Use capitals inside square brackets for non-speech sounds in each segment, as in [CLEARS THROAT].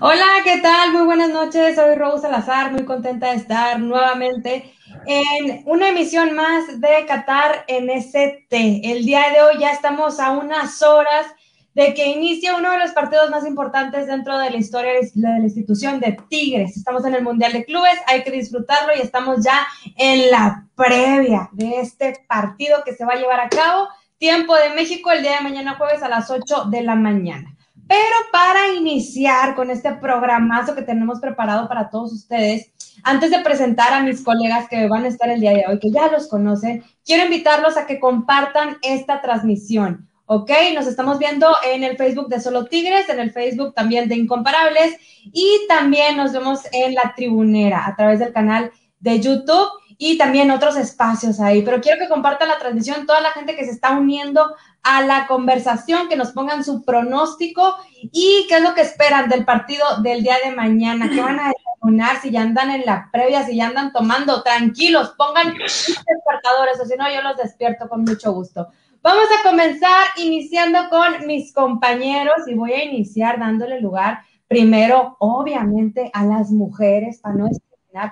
Hola, ¿qué tal? Muy buenas noches. Soy Rose Salazar, muy contenta de estar nuevamente en una emisión más de Qatar en ST. El día de hoy ya estamos a unas horas de que inicie uno de los partidos más importantes dentro de la historia de la institución de Tigres. Estamos en el Mundial de Clubes, hay que disfrutarlo y estamos ya en la previa de este partido que se va a llevar a cabo. Tiempo de México el día de mañana jueves a las 8 de la mañana. Pero para iniciar con este programazo que tenemos preparado para todos ustedes, antes de presentar a mis colegas que van a estar el día de hoy, que ya los conocen, quiero invitarlos a que compartan esta transmisión. ¿ok? Nos estamos viendo en el Facebook de Solo Tigres, en el Facebook también de Incomparables y también nos vemos en la tribunera a través del canal de YouTube y también otros espacios ahí. Pero quiero que compartan la transmisión, toda la gente que se está uniendo a la conversación, que nos pongan su pronóstico y qué es lo que esperan del partido del día de mañana, qué van a desayunar, si ya andan en la previa, si ya andan tomando, tranquilos, pongan despertadores, o si no, yo los despierto con mucho gusto. Vamos a comenzar iniciando con mis compañeros y voy a iniciar dándole lugar primero, obviamente, a las mujeres, para no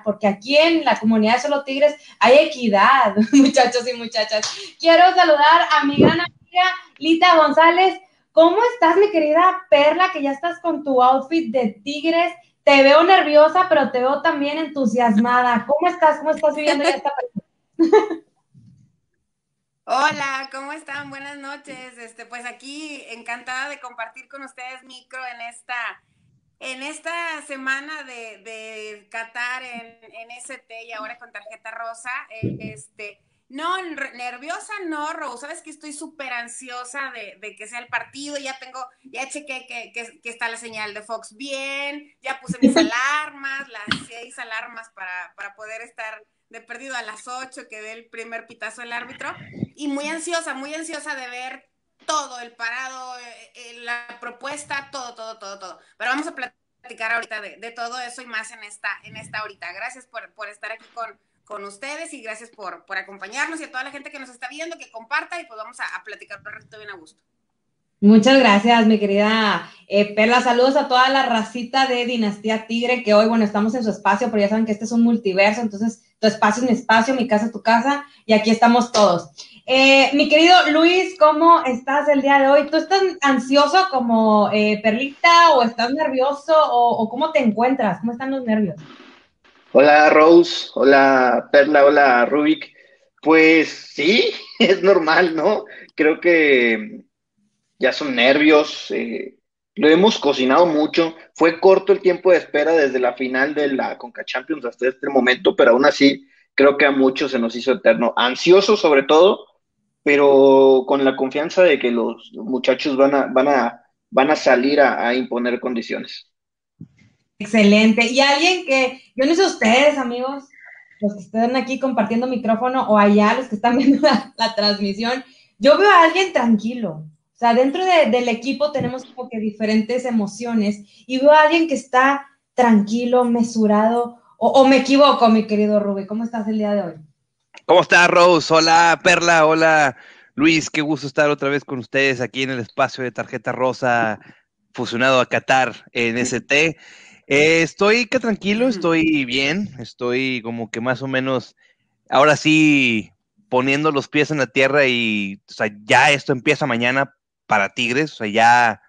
porque aquí en la comunidad de Solo Tigres hay equidad, [LAUGHS] muchachos y muchachas. Quiero saludar a mi gran amiga Lita González. ¿Cómo estás, mi querida Perla, que ya estás con tu outfit de Tigres? Te veo nerviosa, pero te veo también entusiasmada. ¿Cómo estás? ¿Cómo estás viviendo esta [LAUGHS] Hola, ¿cómo están? Buenas noches. Este, pues aquí encantada de compartir con ustedes micro en esta en esta semana de, de Qatar en, en, ST y ahora con tarjeta rosa, eh, este, no, nerviosa no, Rose, sabes que estoy súper ansiosa de, de, que sea el partido, ya tengo, ya chequé que, que, que, está la señal de Fox bien, ya puse mis [LAUGHS] alarmas, las seis alarmas para, para poder estar de perdido a las ocho que dé el primer pitazo del árbitro, y muy ansiosa, muy ansiosa de ver todo, el parado, eh, eh, la propuesta, todo, todo, todo, todo. Pero vamos a platicar ahorita de, todo eso y más en esta, en esta ahorita. Gracias por, estar aquí con, con ustedes y gracias por, por acompañarnos y a toda la gente que nos está viendo, que comparta y pues vamos a, platicar un ratito bien a gusto. Muchas gracias, mi querida eh, Perla. Saludos a toda la racita de Dinastía Tigre, que hoy, bueno, estamos en su espacio, pero ya saben que este es un multiverso, entonces tu espacio es mi espacio, mi casa es tu casa, y aquí estamos todos. Eh, mi querido Luis, ¿cómo estás el día de hoy? ¿Tú estás ansioso como eh, Perlita o estás nervioso o, cómo te encuentras? ¿Cómo están los nervios? Hola Rose, hola Perla, hola Rubik. Pues sí, [LAUGHS] es normal, ¿no? Creo que ya son nervios, eh, lo hemos cocinado mucho. Fue corto el tiempo de espera desde la final de la Conca Champions hasta este momento, pero aún así creo que a muchos se nos hizo eterno. Ansioso sobre todo, pero con la confianza de que los muchachos van a, van a, van a salir a, imponer condiciones. Excelente. Y alguien que, yo no sé ustedes, amigos, los que están aquí compartiendo micrófono o allá, los que están [LAUGHS] viendo la, transmisión, yo veo a alguien tranquilo. O sea, dentro del equipo tenemos como que diferentes emociones y veo a alguien que está tranquilo, mesurado, o, o me equivoco, mi querido Rubí. ¿Cómo estás el día de hoy? ¿Cómo está Rose? Hola Perla, hola Luis, qué gusto estar otra vez con ustedes aquí en el espacio de tarjeta rosa fusionado a Qatar en ST. Eh, estoy que tranquilo, estoy bien, estoy como que más o menos, ahora sí, poniendo los pies en la tierra y o sea, ya esto empieza mañana para Tigres, o sea, ya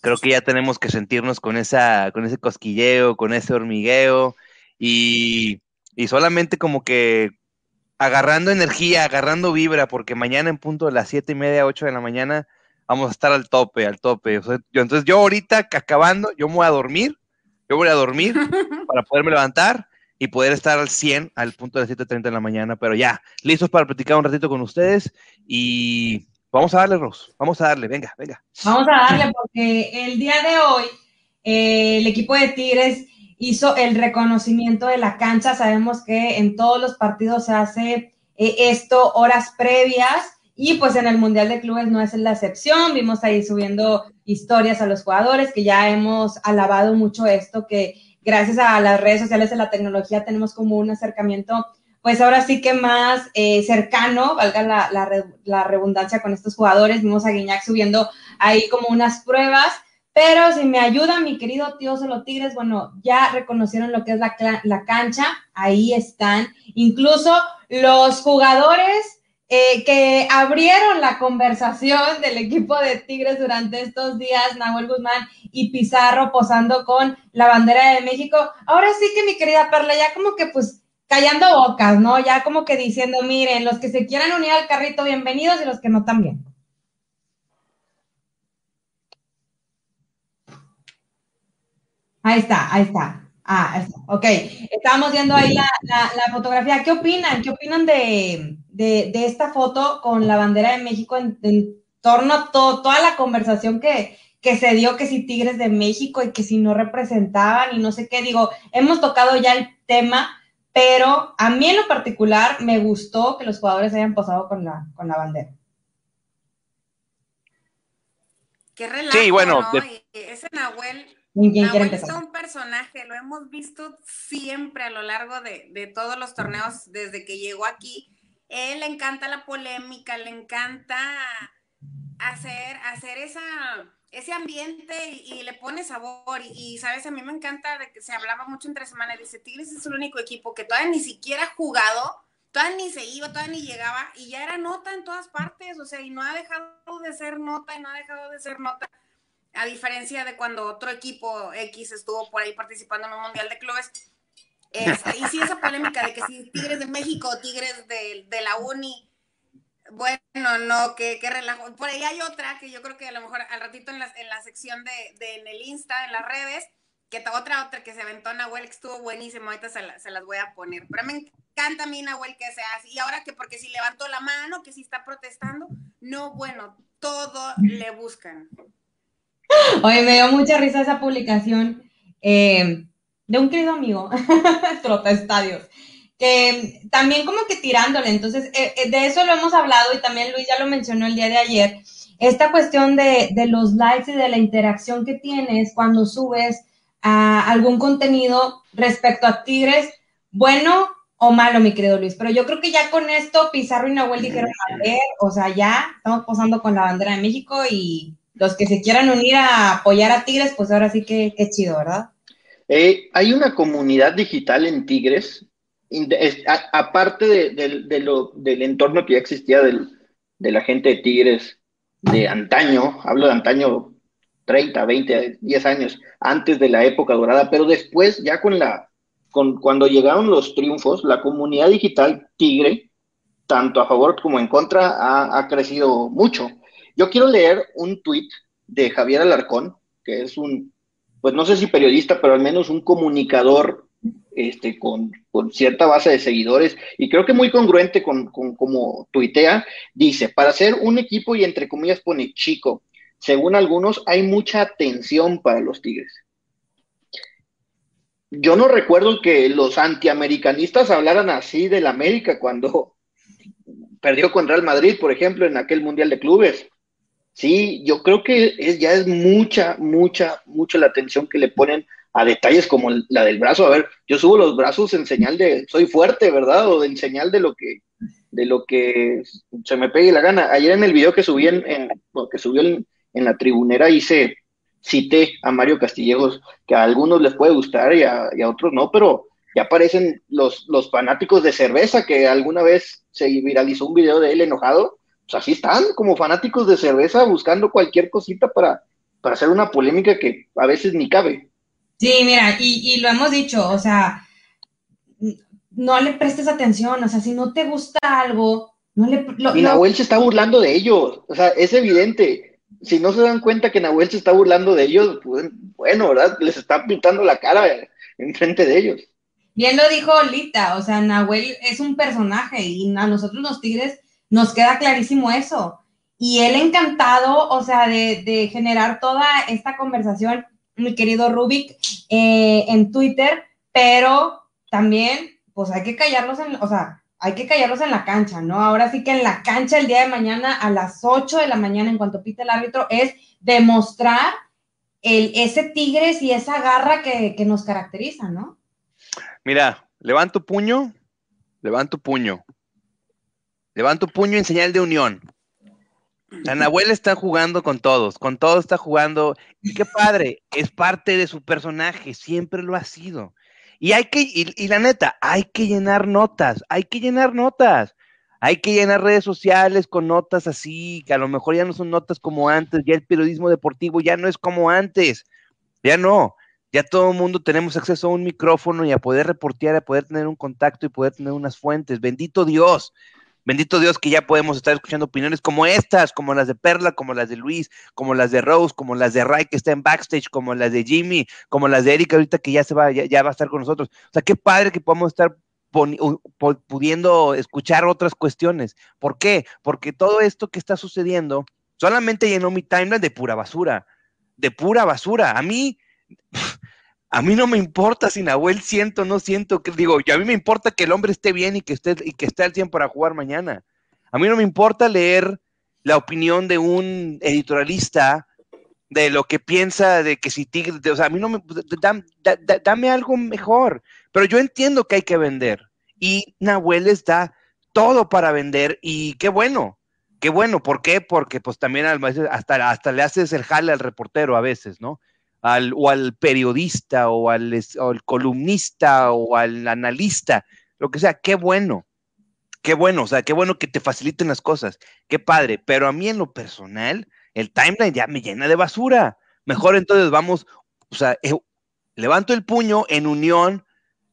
creo que ya tenemos que sentirnos con esa, con ese cosquilleo, con ese hormigueo. Y, y solamente como que agarrando energía, agarrando vibra, porque mañana en punto de las siete y media, ocho de la mañana, vamos a estar al tope, al tope. yo, entonces yo ahorita acabando, yo me voy a dormir, yo voy a dormir [LAUGHS] para poderme levantar y poder estar al 100 al punto de las 7.30 de la mañana, pero ya, listos para platicar un ratito con ustedes y vamos a darle, Ros, vamos a darle, venga, venga. Vamos a darle porque el día de hoy eh, el equipo de Tigres hizo el reconocimiento de la cancha. Sabemos que en todos los partidos se hace eh, esto horas previas y pues en el Mundial de Clubes no es la excepción. Vimos ahí subiendo historias a los jugadores que ya hemos alabado mucho esto, que gracias a las redes sociales y la tecnología tenemos como un acercamiento pues ahora sí que más eh, cercano, valga la, la, la redundancia con estos jugadores. Vimos a Guiñac subiendo ahí como unas pruebas Pero si me ayuda mi querido tío Solo Tigres, bueno, ya reconocieron lo que es la, la cancha, ahí están. Incluso los jugadores eh, que abrieron la conversación del equipo de Tigres durante estos días, Nahuel Guzmán y Pizarro posando con la bandera de México. Ahora sí que mi querida Perla, ya como que pues callando bocas, ¿no? Ya como que diciendo, miren, los que se quieran unir al carrito, bienvenidos y los que no también. Ahí está, ahí está. Ah, ahí está. ok. Estábamos viendo ahí la, fotografía. ¿Qué opinan? ¿Qué opinan de, esta foto con la bandera de México en, torno a toda la conversación que, que se dio, que si Tigres de México y que si no representaban y no sé qué? Digo, hemos tocado ya el tema, pero a mí en lo particular me gustó que los jugadores hayan posado con la, con la bandera. Qué relajo, sí, bueno, ese Nahuel Nahuel es un personaje, lo hemos visto siempre a lo largo de, todos los torneos desde que llegó aquí. Él le encanta la polémica, le encanta hacer, hacer esa, ese ambiente y, le pone sabor. Y, sabes, a mí me encanta de que se hablaba mucho entre semanas. Dice, Tigres es el único equipo que todavía ni siquiera ha jugado, todavía ni se iba, todavía ni llegaba y ya era nota en todas partes. O sea, y no ha dejado de ser nota y no ha dejado de ser nota a diferencia de cuando otro equipo X estuvo por ahí participando en un Mundial de Clubes. Este, y sí, esa polémica de que si Tigres de México Tigres de, la Uni, bueno, no, que, relajo. Por ahí hay otra que yo creo que a lo mejor al ratito en la, en la sección de, en el Insta, en las redes, que otra, otra que se aventó Nahuel, que estuvo buenísimo, ahorita se, se, las voy a poner. Pero me encanta a mí Nahuel que sea así. Y ahora que porque si levantó la mano, que si está protestando, no, bueno, todo le buscan. Oye, me dio mucha risa esa publicación eh, de un querido amigo, [LAUGHS] Trota Estadios, que también como que tirándole, entonces eh, eh, de eso lo hemos hablado y también Luis ya lo mencionó el día de ayer, esta cuestión de, los likes y de la interacción que tienes cuando subes a algún contenido respecto a Tigres, bueno o malo, mi querido Luis, pero yo creo que ya con esto Pizarro y Nahuel dijeron, a ver, o sea, ya estamos posando con la bandera de México y los que se quieran unir a apoyar a Tigres, pues ahora sí que, chido, ¿verdad? Eh, hay una comunidad digital en Tigres, aparte de, lo, del entorno que ya existía de la gente de Tigres de antaño, hablo de antaño 30, 20, 10 años antes de la época dorada, pero después ya con la, con, cuando llegaron los triunfos, la comunidad digital Tigre, tanto a favor como en contra, ha, ha crecido mucho. Yo quiero leer un tuit de Javier Alarcón, que es un, pues no sé si periodista, pero al menos un comunicador este, con, cierta base de seguidores y creo que muy congruente con, con como tuitea, dice, para ser un equipo y entre comillas pone chico, según algunos hay mucha atención para los Tigres. Yo no recuerdo que los antiamericanistas hablaran así del América cuando [LAUGHS] perdió con Real Madrid, por ejemplo, en aquel Mundial de Clubes. Sí, yo creo que es, ya es mucha, mucha, mucha la atención que le ponen a detalles como la del brazo. A ver, yo subo los brazos en señal de soy fuerte, ¿verdad? O en señal de lo que, de lo que se me pegue la gana. Ayer en el video que subí en, que subió en, la tribunera hice, cité a Mario Castillejos, que a algunos les puede gustar y a, y a otros no, pero ya aparecen los, los fanáticos de cerveza, que alguna vez se viralizó un video de él enojado pues así están, como fanáticos de cerveza, buscando cualquier cosita para, para hacer una polémica que a veces ni cabe. Sí, mira, y, lo hemos dicho, o sea, no le prestes atención, o sea, si no te gusta algo, no le... y Nahuel se está burlando de ellos, o sea, es evidente. Si no se dan cuenta que Nahuel se está burlando de ellos, pues, bueno, ¿verdad? Les está pintando la cara enfrente de ellos. Bien lo dijo Lita, o sea, Nahuel es un personaje y a nosotros los Tigres nos queda clarísimo eso. Y él encantado, o sea, de, generar toda esta conversación, mi querido Rubik, eh, en Twitter, pero también, pues hay que callarlos en, o sea, hay que callarlos en la cancha, ¿no? Ahora sí que en la cancha el día de mañana a las 8 de la mañana, en cuanto pite el árbitro, es demostrar el, ese tigres y esa garra que, que nos caracteriza, ¿no? Mira, levanto puño, levanto puño. Levanto puño en señal de unión. Nahuel está jugando con todos, con todos está jugando. Y qué padre, es parte de su personaje, siempre lo ha sido. Y hay que, y, la neta, hay que llenar notas, hay que llenar notas. Hay que llenar redes sociales con notas así, que a lo mejor ya no son notas como antes, ya el periodismo deportivo ya no es como antes, ya no, ya todo el mundo tenemos acceso a un micrófono y a poder reportear, a poder tener un contacto y poder tener unas fuentes. Bendito Dios, Bendito Dios que ya podemos estar escuchando opiniones como estas, como las de Perla, como las de Luis, como las de Rose, como las de Ray que está en backstage, como las de Jimmy, como las de Erika ahorita que ya se va, ya, va a estar con nosotros. O sea, qué padre que podamos estar pudiendo escuchar otras cuestiones. ¿Por qué? Porque todo esto que está sucediendo solamente llenó mi timeline de pura basura, de pura basura. A mí, a mí no me importa si Nahuel siento o no siento, que, digo, a mí me importa que el hombre esté bien y que esté, y que esté al 100 para jugar mañana. A mí no me importa leer la opinión de un editorialista de lo que piensa de que si Tigre, o sea, a mí no me, dame algo mejor, pero yo entiendo que hay que vender y Nahuel les da todo para vender y qué bueno, qué bueno, ¿por qué? Porque pues también hasta, hasta le haces el jale al reportero a veces, ¿no? Al, o al periodista o al, columnista o al analista, lo que sea, qué bueno, qué bueno, o sea, qué bueno que te faciliten las cosas, qué padre, pero a mí en lo personal, el timeline ya me llena de basura. Mejor entonces vamos, o sea, eh, levanto el puño en unión,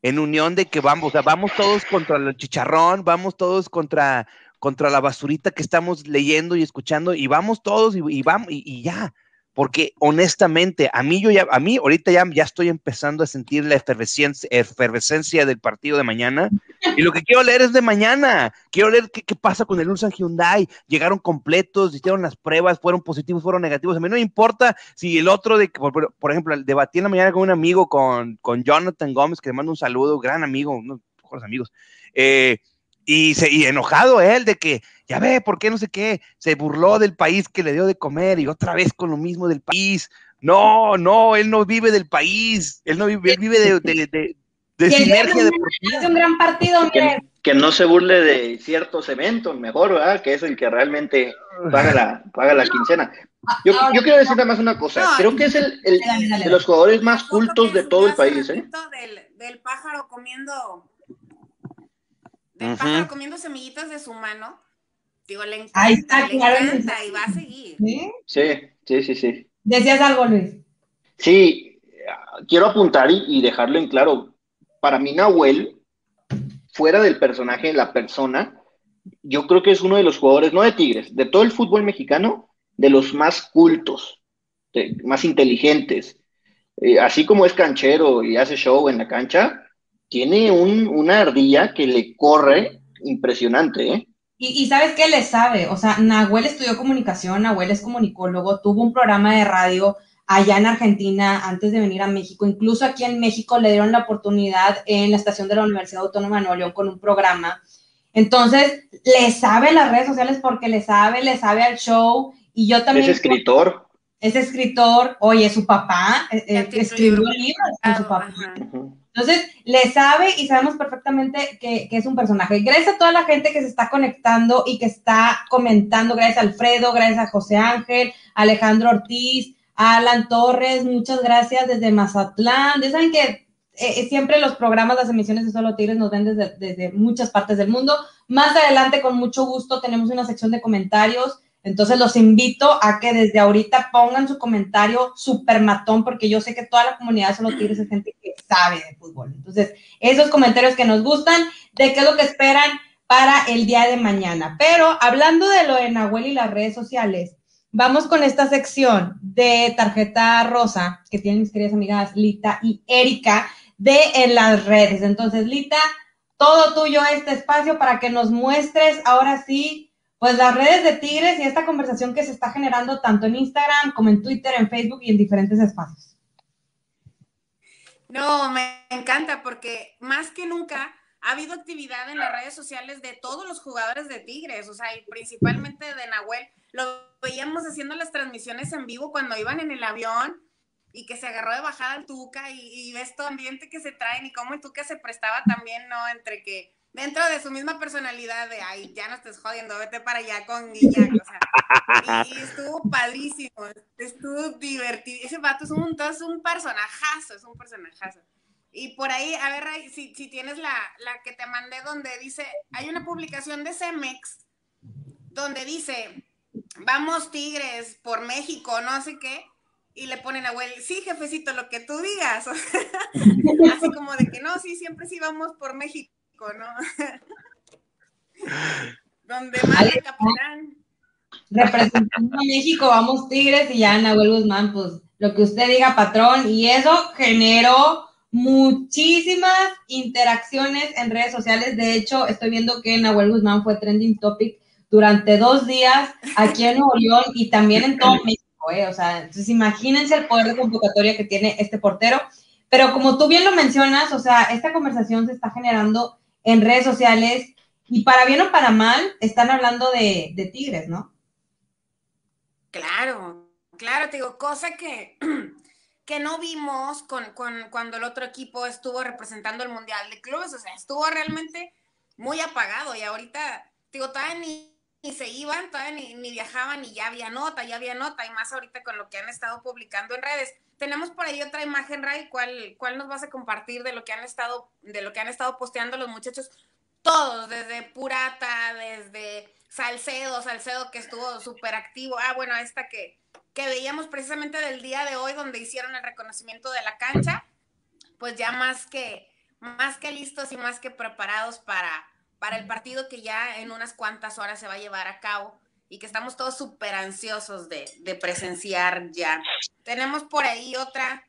en unión de que vamos, o sea, vamos todos contra el chicharrón, vamos todos contra, contra la basurita que estamos leyendo y escuchando, y vamos todos y, vamos, y ya porque honestamente, a mí yo ya, a mí ahorita ya, ya estoy empezando a sentir la efervescencia, efervescencia del partido de mañana, y lo que quiero leer es de mañana, quiero leer qué, pasa con el Ulsan Hyundai, llegaron completos, hicieron las pruebas, fueron positivos, fueron negativos, a mí no me importa si el otro, de, por, por ejemplo, debatí en la mañana con un amigo, con, con Jonathan Gómez, que le mando un saludo, gran amigo, uno de los mejores amigos, eh, y, se, y enojado él de que, ya ve, ¿por qué no sé qué? Se burló del país que le dio de comer y otra vez con lo mismo del país. No, no, él no vive del país, él no vive, él vive de, de, de, sinergia deportiva. Es un gran partido, que, que, no se burle de ciertos eventos, mejor, ¿verdad? Que es el que realmente paga la, paga la quincena. Yo, yo quiero decir nada más una cosa, creo que es el, el de los jugadores más cultos de todo el país, ¿eh? Del, del pájaro comiendo del pájaro comiendo semillitas de su mano. Digo, le encanta, le encanta y va a seguir. ¿Sí? sí, sí, sí, ¿Decías algo, Luis? Sí, quiero apuntar y, dejarlo en claro. Para mí, Nahuel, fuera del personaje, la persona, yo creo que es uno de los jugadores, no de Tigres, de todo el fútbol mexicano, de los más cultos, más inteligentes. Eh, así como es canchero y hace show en la cancha, tiene un, una ardilla que le corre impresionante, ¿eh? Y, sabes qué le sabe, o sea, Nahuel estudió comunicación, Nahuel es comunicólogo, tuvo un programa de radio allá en Argentina antes de venir a México, incluso aquí en México le dieron la oportunidad en la estación de la Universidad Autónoma de Nuevo León con un programa. Entonces, le sabe las redes sociales porque le sabe, le sabe al show y yo también... Es escritor. Es escritor, oye, su papá eh, eh, escribió libros con su papá. Entonces, le sabe y sabemos perfectamente que, es un personaje. Gracias a toda la gente que se está conectando y que está comentando, gracias a Alfredo, gracias a José Ángel, Alejandro Ortiz, Alan Torres, muchas gracias desde Mazatlán. Ya saben que eh, eh, siempre los programas, las emisiones de Solo Tigres nos ven desde, desde muchas partes del mundo. Más adelante, con mucho gusto, tenemos una sección de comentarios entonces los invito a que desde ahorita pongan su comentario super matón, porque yo sé que toda la comunidad Solo Tigres es gente que sabe de fútbol. Entonces, esos comentarios que nos gustan, de qué es lo que esperan para el día de mañana. Pero hablando de lo de Nahuel y las redes sociales, vamos con esta sección de tarjeta rosa que tienen mis queridas amigas Lita y Erika de en las redes. Entonces, Lita, todo tuyo este espacio para que nos muestres ahora sí pues las redes de Tigres y esta conversación que se está generando tanto en Instagram como en Twitter, en Facebook y en diferentes espacios. No, me encanta porque más que nunca ha habido actividad en las redes sociales de todos los jugadores de Tigres, o sea, y principalmente de Nahuel. Lo veíamos haciendo las transmisiones en vivo cuando iban en el avión y que se agarró de bajada al Tuca y, ves todo ambiente que se traen y cómo el Tuca se prestaba también, ¿no? Entre que dentro de su misma personalidad de, ay, ya no estés jodiendo, vete para allá con Guiñac, o sea, y, estuvo padrísimo, estuvo divertido, ese vato es un, es un personajazo, es un personajazo. Y por ahí, a ver, si, si tienes la, la que te mandé donde dice, hay una publicación de Cemex donde dice, vamos Tigres por México, no sé qué, y le ponen a Will, sí, jefecito, lo que tú digas. [LAUGHS] Así como de que no, sí, siempre sí vamos por México, ¿no? [LAUGHS] Donde capitán. Representando a México, vamos Tigres y ya Nahuel Guzmán, pues lo que usted diga, patrón, y eso generó muchísimas interacciones en redes sociales. De hecho, estoy viendo que Nahuel Guzmán fue trending topic durante dos días aquí en Nuevo León y también en todo México. ¿eh? O sea, entonces imagínense el poder de convocatoria que tiene este portero. Pero como tú bien lo mencionas, o sea, esta conversación se está generando en redes sociales y para bien o para mal están hablando de, de Tigres, ¿no? Claro, claro, te digo, cosa que [CLEARS THROAT] que no vimos con, cuando el otro equipo estuvo representando el Mundial de Clubes, o sea, estuvo realmente muy apagado y ahorita, digo, todavía ni, se iban, todavía ni, viajaban y ya había nota, ya había nota y más ahorita con lo que han estado publicando en redes. Tenemos por ahí otra imagen, Ray, ¿cuál, cuál nos vas a compartir de lo que han estado, de lo que han estado posteando los muchachos? Todos, desde Purata, desde Salcedo, Salcedo que estuvo súper activo. Ah, bueno, esta que, que veíamos precisamente del día de hoy donde hicieron el reconocimiento de la cancha, pues ya más que, más que listos y más que preparados para, para el partido que ya en unas cuantas horas se va a llevar a cabo y que estamos todos súper ansiosos de, presenciar ya. Tenemos por ahí otra,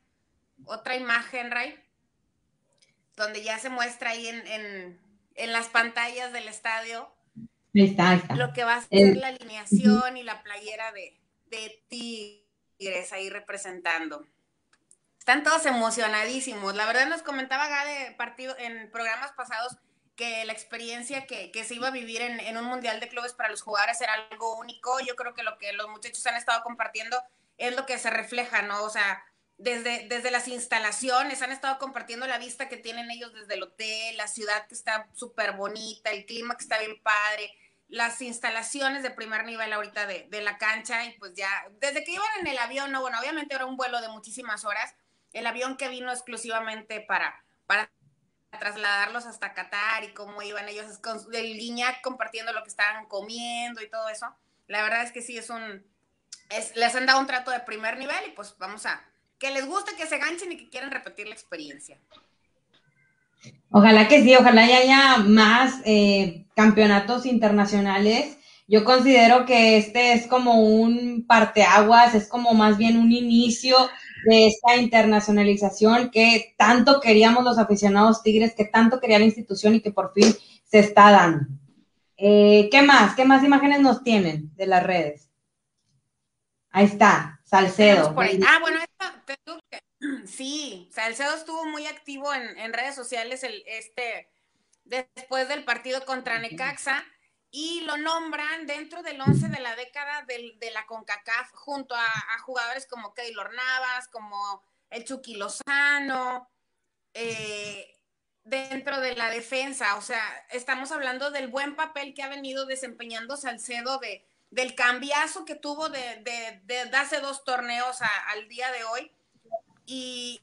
otra imagen, Ray, donde ya se muestra ahí en, las pantallas del estadio lo que va a ser la alineación y la playera de, de Tigres ahí representando. Están todos emocionadísimos. La verdad nos comentaba Gade partido en programas pasados que la experiencia que, se iba a vivir en, un mundial de clubes para los jugadores era algo único. Yo creo que lo que los muchachos han estado compartiendo es lo que se refleja, ¿no? O sea, desde, desde las instalaciones han estado compartiendo la vista que tienen ellos desde el hotel, la ciudad que está súper bonita, el clima que está bien padre, las instalaciones de primer nivel ahorita de, la cancha y pues ya, desde que iban en el avión, no, bueno, obviamente era un vuelo de muchísimas horas, el avión que vino exclusivamente para, para trasladarlos hasta Qatar y cómo iban ellos con el compartiendo lo que estaban comiendo y todo eso. La verdad es que sí es un, es, les han dado un trato de primer nivel y pues vamos a, que les guste, que se ganchen y que quieran repetir la experiencia. Ojalá que sí, ojalá haya más eh, campeonatos internacionales. Yo considero que este es como un parteaguas, es como más bien un inicio de esta internacionalización que tanto queríamos los aficionados Tigres, que tanto quería la institución y que por fin se está dando. Eh, ¿Qué más? ¿Qué más imágenes nos tienen de las redes? Ahí está, Salcedo. Ah, bueno, [CLEARS THROAT] Sí, Salcedo estuvo muy activo en, redes sociales el, este, después del partido contra Necaxa y lo nombran dentro del 11 de la década de la CONCACAF junto a, jugadores como Keylor Navas, como el Chucky Lozano, eh, dentro de la defensa. O sea, estamos hablando del buen papel que ha venido desempeñando Salcedo de, del cambiazo que tuvo de, de, hace dos torneos al día de hoy y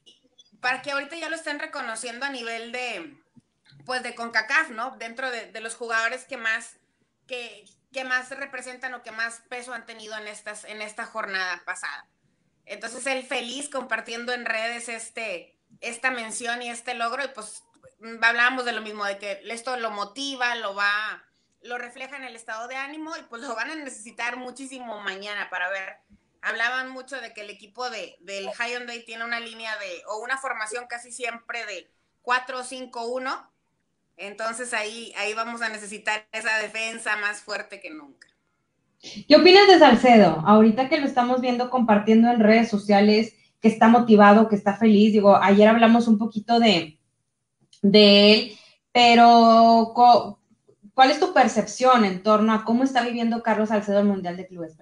para que ahorita ya lo estén reconociendo a nivel de, pues de CONCACAF, ¿no? Dentro de, los jugadores que más, que, más representan o que más peso han tenido en, estas, en esta jornada pasada. Entonces, él feliz compartiendo en redes este, esta mención y este logro, y pues hablábamos de lo mismo, de que esto lo motiva, lo va, lo refleja en el estado de ánimo, y pues lo van a necesitar muchísimo mañana para ver hablaban mucho de que el equipo de, del Hyundai tiene una línea de, o una formación casi siempre de 4-5-1. Entonces ahí, ahí vamos a necesitar esa defensa más fuerte que nunca. ¿Qué opinas de Salcedo? Ahorita que lo estamos viendo compartiendo en redes sociales, que está motivado, que está feliz. Digo, ayer hablamos un poquito de, de él, pero ¿cuál es tu percepción en torno a cómo está viviendo Carlos Salcedo el Mundial de Clubes?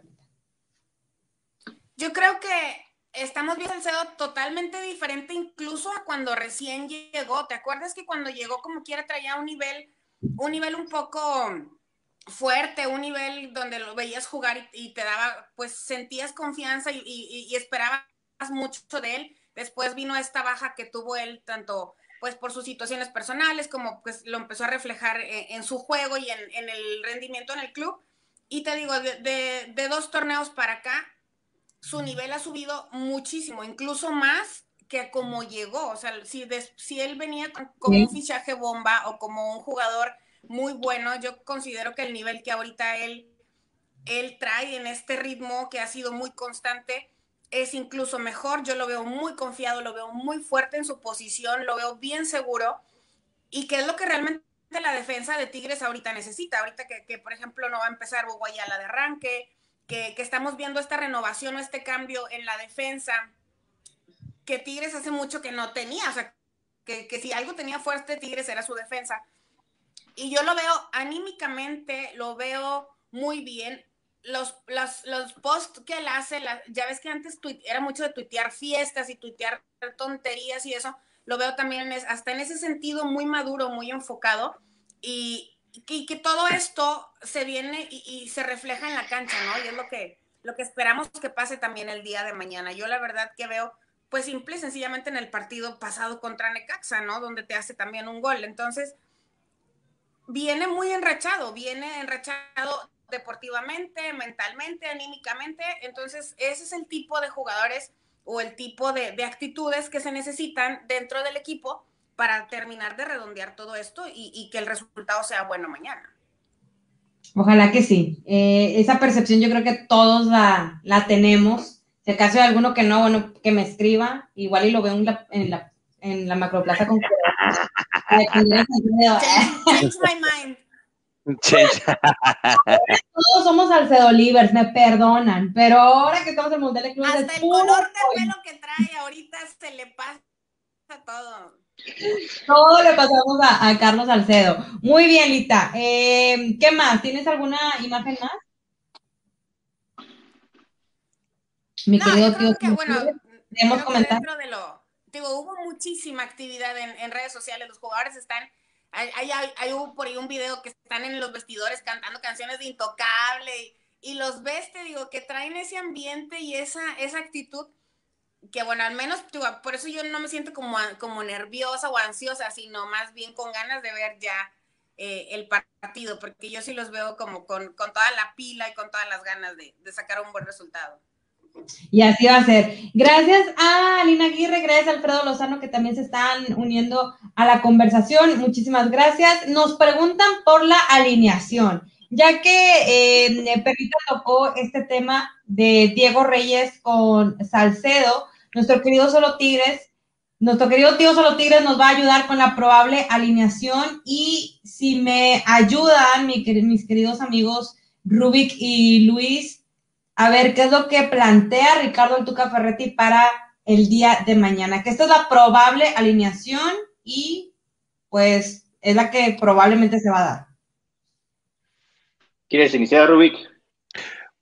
Yo creo que estamos viendo el totalmente diferente incluso a cuando recién llegó. ¿Te acuerdas que cuando llegó como quiera traía un nivel un nivel un poco fuerte, un nivel donde lo veías jugar y, te daba, pues sentías confianza y, esperabas mucho de él. Después vino esta baja que tuvo él, tanto pues por sus situaciones personales, como pues lo empezó a reflejar e, en, su juego y en, el rendimiento en el club. Y te digo, de, dos torneos para acá, su nivel ha subido muchísimo, incluso más que como llegó. O sea, si, si él venía como un fichaje bomba o como un jugador muy bueno. Yo considero que el nivel que ahorita él, él trae en este ritmo que ha sido muy constante es incluso mejor. Yo lo veo muy confiado, lo veo muy fuerte en su posición, lo veo bien seguro y que es lo que realmente la defensa de Tigres ahorita necesita. Ahorita que, por ejemplo, no va a empezar Guayala de arranque, que, que estamos viendo esta renovación o este cambio en la defensa que Tigres hace mucho que no tenía. O sea, que, que si algo tenía fuerte Tigres era su defensa y yo lo veo anímicamente, lo veo muy bien. Los, los, los posts que él hace, ya ves que antes era mucho de tuitear fiestas y tuitear tonterías y eso, lo veo también hasta en ese sentido muy maduro, muy enfocado y, que todo esto se viene y, se refleja en la cancha, ¿no? Y es lo que, lo que esperamos que pase también el día de mañana. Yo la verdad que veo, pues simple y sencillamente en el partido pasado contra Necaxa, ¿no? Donde te hace también un gol. Entonces, viene muy enrachado, viene enrachado deportivamente, mentalmente, anímicamente. Entonces, ese es el tipo de jugadores o el tipo de, actitudes que se necesitan dentro del equipo para terminar de redondear todo esto y, que el resultado sea bueno mañana. Ojalá que sí. Eh, esa percepción yo creo que todos la, la, tenemos. Si acaso hay alguno que no, bueno, que me escriba. Igual y lo veo en la, en la, en la macroplaza con [LAUGHS] Change my mind. Todos somos Alcedo Livers, me perdonan, pero ahora que estamos en el Mundial de Clubes. Hasta el color de pelo que trae ahorita se le pasa todo. Todo le pasamos a, Carlos Alcedo. Muy bien, Lita. Eh, ¿Qué más? ¿Tienes alguna imagen más? Mi querido tío. Que, bueno, dentro de lo, digo, hubo muchísima actividad en, redes sociales, los jugadores están, hay, hay, hay, por ahí un video que están en los vestidores cantando canciones de Intocable y, los ves, te digo, que traen ese ambiente y esa, esa actitud que bueno, al menos por eso yo no me siento como, como nerviosa o ansiosa, sino más bien con ganas de ver ya eh, el partido, porque yo sí los veo como con, toda la pila y con todas las ganas de, de sacar un buen resultado. Y así va a ser. Gracias a Lina Aguirre, gracias a Alfredo Lozano que también se están uniendo a la conversación. Muchísimas gracias. Nos preguntan por la alineación, ya que eh, Perrita tocó este tema de Diego Reyes con Salcedo, nuestro querido Solo Tigres. Nuestro querido tío Solo Tigres nos va a ayudar con la probable alineación y si me ayudan, mis queridos amigos Rubik y Luis, a ver qué es lo que plantea Ricardo Altuca Ferretti para el día de mañana, que esta es la probable alineación y pues es la que probablemente se va a dar. ¿Quieres iniciar, Rubik?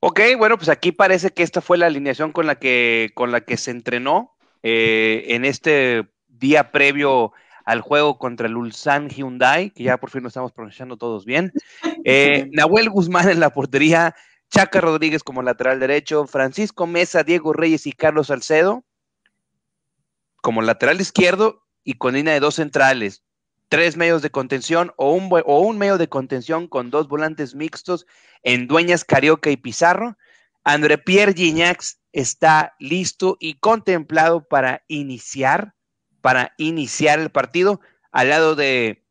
Ok, bueno, pues aquí parece que esta fue la alineación con la que, con la que se entrenó eh, en este día previo al juego contra el Ulsan Hyundai, que ya por fin lo estamos pronunciando todos bien. [LAUGHS] Eh, Nahuel Guzmán en la portería, Chaca Rodríguez como lateral derecho, Francisco Mesa, Diego Reyes y Carlos Salcedo como lateral izquierdo y con línea de dos centrales, tres medios de contención o un, o un medio de contención con dos volantes mixtos en Dueñas, Carioca y Pizarro. André Pierre Gignac está listo y contemplado para iniciar, para iniciar el partido al lado de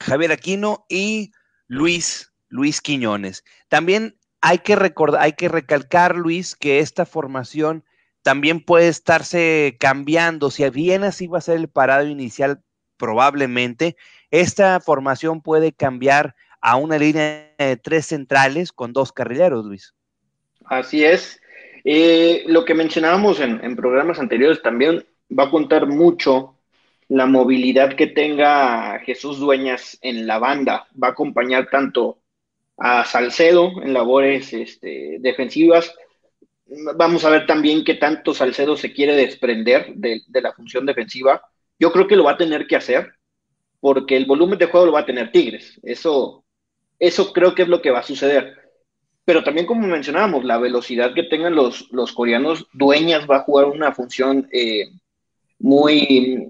Javier Aquino y Luis, Luis Quiñones. También hay que recordar, hay que recalcar, Luis, que esta formación también puede estarse cambiando. Si bien así va a ser el parado inicial, probablemente, esta formación puede cambiar a una línea de tres centrales con dos carrileros, Luis. Así es. Eh, lo que mencionábamos en, en, programas anteriores también va a contar mucho la movilidad que tenga Jesús Dueñas en la banda. Va a acompañar tanto a Salcedo en labores este, defensivas. Vamos a ver también qué tanto Salcedo se quiere desprender de, la función defensiva. Yo creo que lo va a tener que hacer, porque el volumen de juego lo va a tener Tigres. Eso, eso creo que es lo que va a suceder. Pero también, como mencionábamos, la velocidad que tengan los, los coreanos, Dueñas va a jugar una función eh, muy,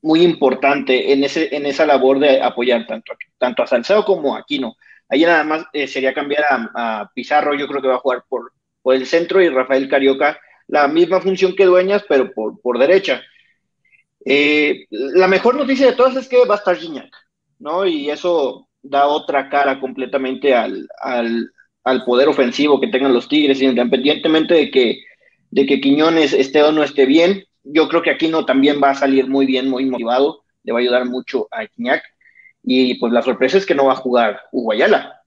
muy importante en, ese, en esa labor de apoyar tanto, tanto a Salcedo como a Aquino. Ahí nada más eh, sería cambiar a, Pizarro, yo creo que va a jugar por, por el centro y Rafael Carioca, la misma función que Dueñas, pero por, por derecha. Eh, la mejor noticia de todas es que va a estar Gignac, ¿no? Y eso da otra cara completamente al, al, poder ofensivo que tengan los Tigres, independientemente de que, de que Quiñones esté o no esté bien. Yo creo que Aquino también va a salir muy bien, muy motivado, le va a ayudar mucho a Gignac. Y pues la sorpresa es que no va a jugar Uguayala,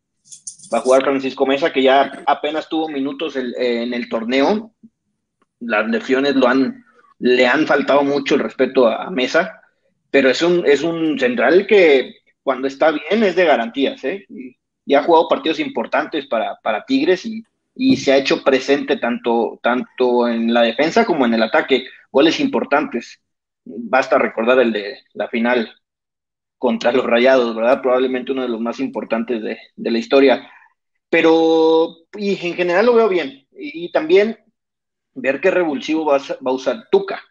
va a jugar Francisco Mesa, que ya apenas tuvo minutos en el torneo. Las lesiones lo han, le han faltado mucho el respeto a, Mesa, pero es un, es un central que cuando está bien es de garantías, ¿eh? Y, ha jugado partidos importantes para, para Tigres y, y, se ha hecho presente tanto, tanto en la defensa como en el ataque, goles importantes. Basta recordar el de la final contra los Rayados, ¿verdad? Probablemente uno de los más importantes de, de la historia. Pero, y en general lo veo bien. Y, también ver qué revulsivo va a, usar Tuca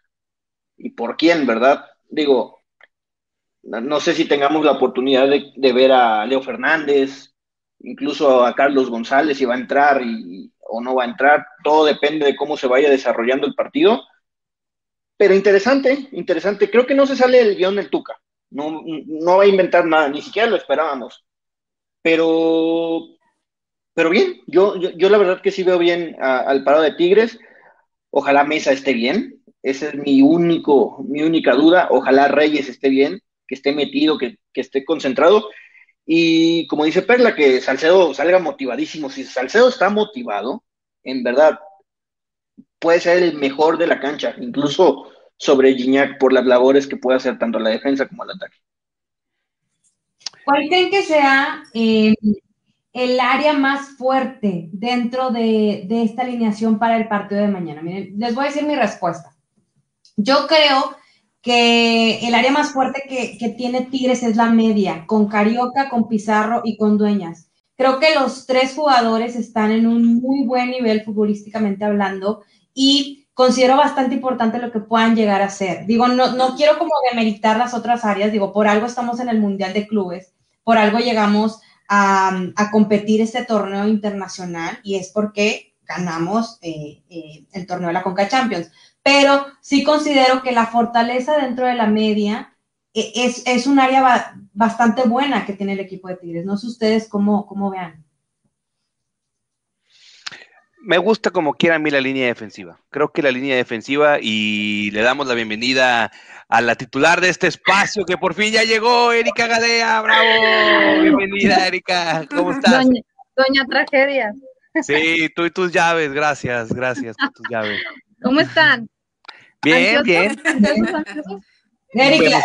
y por quién, ¿verdad? Digo, no sé si tengamos la oportunidad de, ver a Leo Fernández, incluso a Carlos González, si va a entrar y, o no va a entrar. Todo depende de cómo se vaya desarrollando el partido. Pero interesante, interesante. Creo que no se sale el guion del Tuca. No, no va a inventar nada, ni siquiera lo esperábamos. Pero, pero bien, yo, yo, la verdad que sí veo bien al parado de Tigres. Ojalá Mesa esté bien. Esa es mi, único, mi única duda. Ojalá Reyes esté bien, que esté metido, que, esté concentrado. Y como dice Perla, que Salcedo salga motivadísimo. Si Salcedo está motivado, en verdad, puede ser el mejor de la cancha, incluso sobre Gignac por las labores que puede hacer tanto la defensa como el ataque. ¿Cuál creen que sea eh, el área más fuerte dentro de, esta alineación para el partido de mañana? Miren, les voy a decir mi respuesta. Yo creo que el área más fuerte que, que, tiene Tigres es la media, con Carioca, con Pizarro y con Dueñas. Creo que los tres jugadores están en un muy buen nivel futbolísticamente hablando y considero bastante importante lo que puedan llegar a ser. Digo, no, no quiero como demeritar las otras áreas, digo, por algo estamos en el Mundial de Clubes, por algo llegamos a, competir este torneo internacional y es porque ganamos eh, eh, el torneo de la Conca Champions. Pero sí considero que la fortaleza dentro de la media eh, es, es un área bastante buena que tiene el equipo de Tigres. No sé ustedes cómo, cómo vean. Me gusta como quiera a mí la línea defensiva. Creo que la línea defensiva y le damos la bienvenida a la titular de este espacio que por fin ya llegó, Erika Gadea. ¡Bravo! Bienvenida, Erika. ¿Cómo estás? Doña, Tragedia. Sí, tú y tus llaves. Gracias, gracias por tus llaves. ¿Cómo están? Bien, bien. Erika,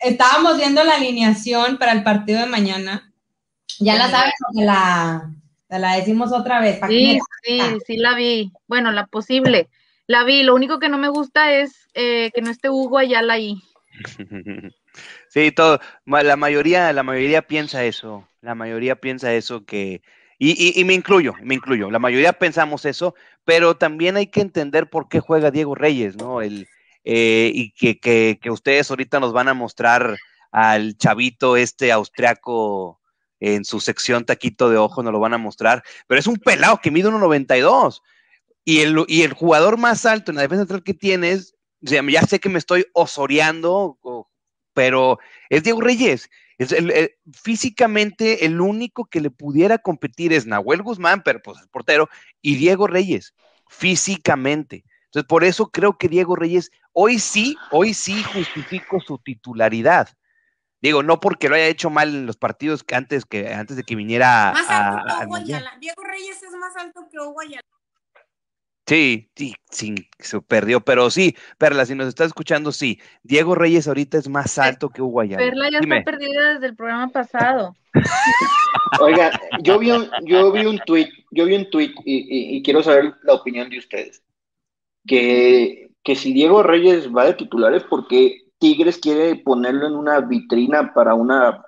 estábamos viendo la alineación para el partido de mañana. Ya la sabes o la, la decimos otra vez. Sí, sí, sí la vi. Bueno, la posible. La vi, lo único que no me gusta es eh, que no esté Hugo Ayala ahí. [LAUGHS] Sí, todo, la mayoría, la mayoría piensa eso, la mayoría piensa eso que, y, y, me incluyo, me incluyo, la mayoría pensamos eso, pero también hay que entender por qué juega Diego Reyes, ¿no? El, eh, y que, que, ustedes ahorita nos van a mostrar al chavito este austriaco en su sección taquito de ojo, nos lo van a mostrar, pero es un pelado que mide 1.92 y el, y el jugador más alto en la defensa central que tienes, ya sé que me estoy osoreando, pero es Diego Reyes. Es físicamente el único que le pudiera competir es Nahuel Guzmán, pero pues el portero, y Diego Reyes, físicamente. Entonces, por eso creo que Diego Reyes, hoy sí, hoy sí justifico su titularidad. Digo, no porque lo haya hecho mal en los partidos que antes, que, antes de que viniera más alto que Diego Reyes es más alto que Hugo Sí, sí, sí, se perdió, pero sí, Perla, si nos está escuchando, sí, Diego Reyes ahorita es más alto que Hugo Ayala. Perla ya está perdida desde el programa pasado. [LAUGHS] Oiga, yo vi un, yo vi un tweet, yo vi un tweet y, quiero saber la opinión de ustedes. Que, que si Diego Reyes va de titular es porque Tigres quiere ponerlo en una vitrina para una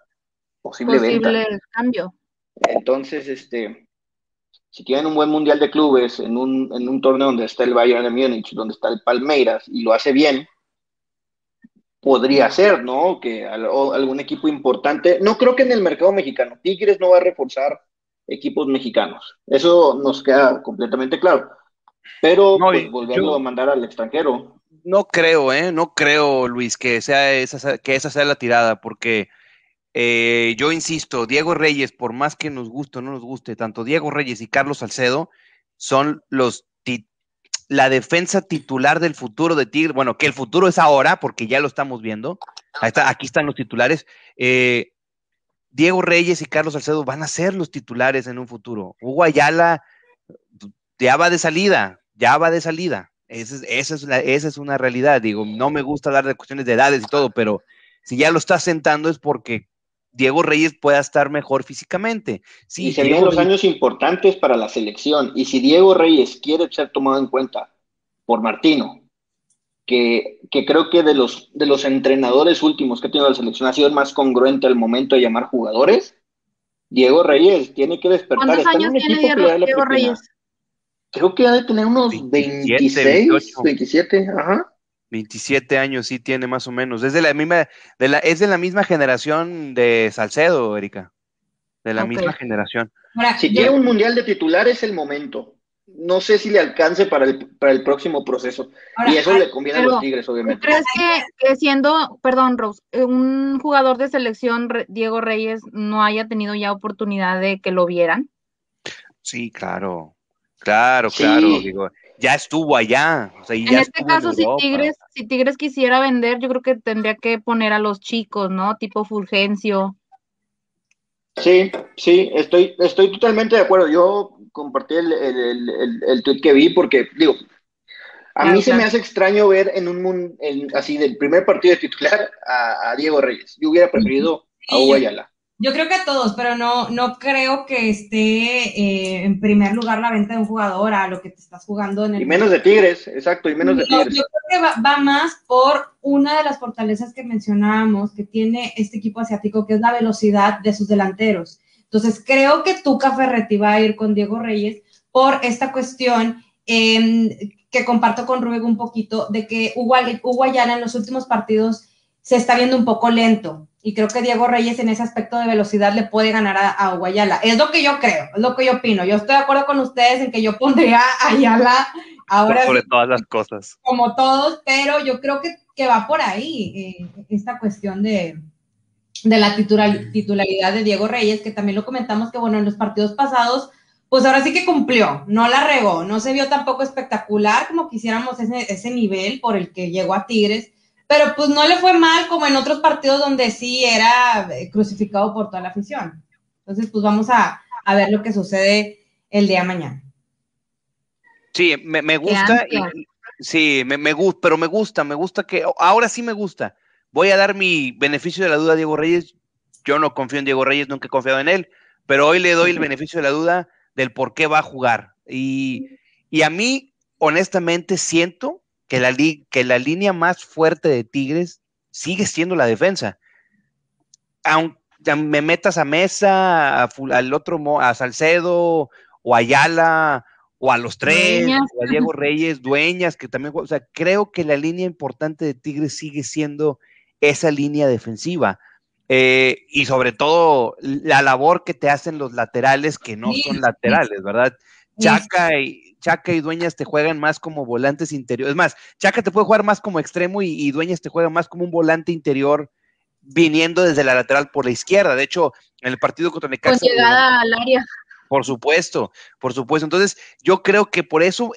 posible, Posible cambio. Entonces, este, si tienen un buen mundial de clubes en un, en un torneo donde está el Bayern de Múnich, donde está el Palmeiras y lo hace bien, podría ser, ¿no? Que algún equipo importante, no creo que en el mercado mexicano, Tigres no va a reforzar equipos mexicanos, eso nos queda completamente claro, pero pues, volverlo a mandar al extranjero. No creo, ¿eh? No creo, Luis, que, sea esa, que esa sea la tirada, porque eh, yo insisto, Diego Reyes, por más que nos guste o no nos guste, tanto Diego Reyes y Carlos Salcedo son los la defensa titular del futuro de Tigre, bueno, que el futuro es ahora, porque ya lo estamos viendo. aquí están los titulares. Eh, Diego Reyes y Carlos Salcedo van a ser los titulares en un futuro. Hugo Ayala ya va de salida, ya va de salida. Esa es, una realidad. Digo, no me gusta hablar de cuestiones de edades y todo, pero si ya lo está sentando es porque Diego Reyes pueda estar mejor físicamente. Sí, y se vienen los años importantes para la selección. Y si Diego Reyes quiere ser tomado en cuenta por Martino, que, creo que de los, de los entrenadores últimos que ha tenido la selección ha sido el más congruente al momento de llamar jugadores, Diego Reyes tiene que despertar. ¿Cuántos años tiene Diego, Reyes? Creo que ha de tener unos 26, 27, ajá. 27 años sí tiene más o menos. Es de la misma, de la, es de la misma generación de Salcedo, Erika. De la misma generación. si quiere un mundial de titular es el momento. No sé si le alcance para el, para el próximo proceso. y eso le conviene a los Tigres, obviamente. ¿Crees que, siendo, perdón, Rose, eh, un jugador de selección, Diego Reyes, no haya tenido ya oportunidad de que lo vieran? Sí, claro. Claro, claro. Digo, ya estuvo allá. en este caso, si Tigres, si Tigres quisiera vender, yo creo que tendría que poner a los chicos, ¿no? Tipo Fulgencio. Sí, sí, estoy, estoy totalmente de acuerdo. Yo compartí el, el, el, tweet que vi porque, digo, a mí se me hace extraño ver en un así del primer partido de titular a, Diego Reyes. Yo hubiera preferido a Hugo Ayala. Yo creo que a todos, pero no, no creo que esté eh, en primer lugar la venta de un jugador a lo que te estás jugando en el. Y menos de Tigres, exacto, y menos de Tigres. Yo creo que va, más por una de las fortalezas que mencionábamos que tiene este equipo asiático, que es la velocidad de sus delanteros. Entonces, creo que Tuca Ferretti va a ir con Diego Reyes por esta cuestión em, que comparto con Rubén un poquito, de que Hugo, Hugo Ayala en los últimos partidos se está viendo un poco lento y creo que Diego Reyes en ese aspecto de velocidad le puede ganar a, Guayala. Es lo que yo creo, es lo que yo opino. Yo estoy de acuerdo con ustedes en que yo pondría a Ayala ahora. Sobre todas las cosas. Como todos, pero yo creo que, que va por ahí eh, esta cuestión de, de la titularidad de Diego Reyes, que también lo comentamos que, bueno, en los partidos pasados, pues ahora sí que cumplió, no la regó, no se vio tampoco espectacular como quisiéramos ese, ese nivel por el que llegó a Tigres pero pues no le fue mal como en otros partidos donde sí era eh, crucificado por toda la afición. Entonces, pues vamos a, ver lo que sucede el día mañana. Sí, me, gusta, sí, me, gusta, pero me gusta, me gusta que, ahora sí me gusta. Voy a dar mi beneficio de la duda a Diego Reyes. Yo no confío en Diego Reyes, nunca he confiado en él, pero hoy le doy el beneficio de la duda del por qué va a jugar. Y, y a mí, honestamente, siento que la, que la línea más fuerte de Tigres sigue siendo la defensa. Aunque me metas a Mesa, al otro, a Salcedo, o a Ayala, o a los tres, o a Diego Reyes, Dueñas, que también, o sea, creo que la línea importante de Tigres sigue siendo esa línea defensiva. Eh, y sobre todo la labor que te hacen los laterales que no son laterales, ¿verdad? Chaca y, Chaca y Dueñas te juegan más como volantes interiores. Es más, Chaca te puede jugar más como extremo y, Dueñas te juega más como un volante interior viniendo desde la lateral por la izquierda. De hecho, en el partido contra Necaxa. Con llegada al área. Por supuesto, por supuesto. Entonces, yo creo que por eso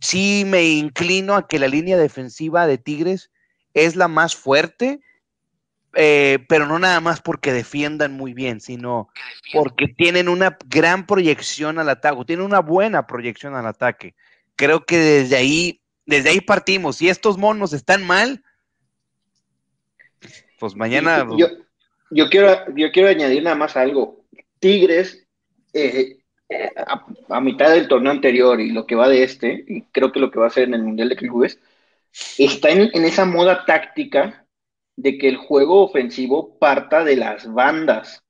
sí me inclino a que la línea defensiva de Tigres es la más fuerte eh, pero no nada más porque defiendan muy bien, sino porque tienen una gran proyección al ataque, tienen una buena proyección al ataque. Creo que desde ahí, desde ahí partimos. Si estos monos están mal, pues mañana. Yo, yo quiero, yo quiero añadir nada más algo. Tigres, eh, a, mitad del torneo anterior y lo que va de este, y creo que lo que va a hacer en el Mundial de Clubes, está en, en esa moda táctica de que el juego ofensivo parta de las bandas,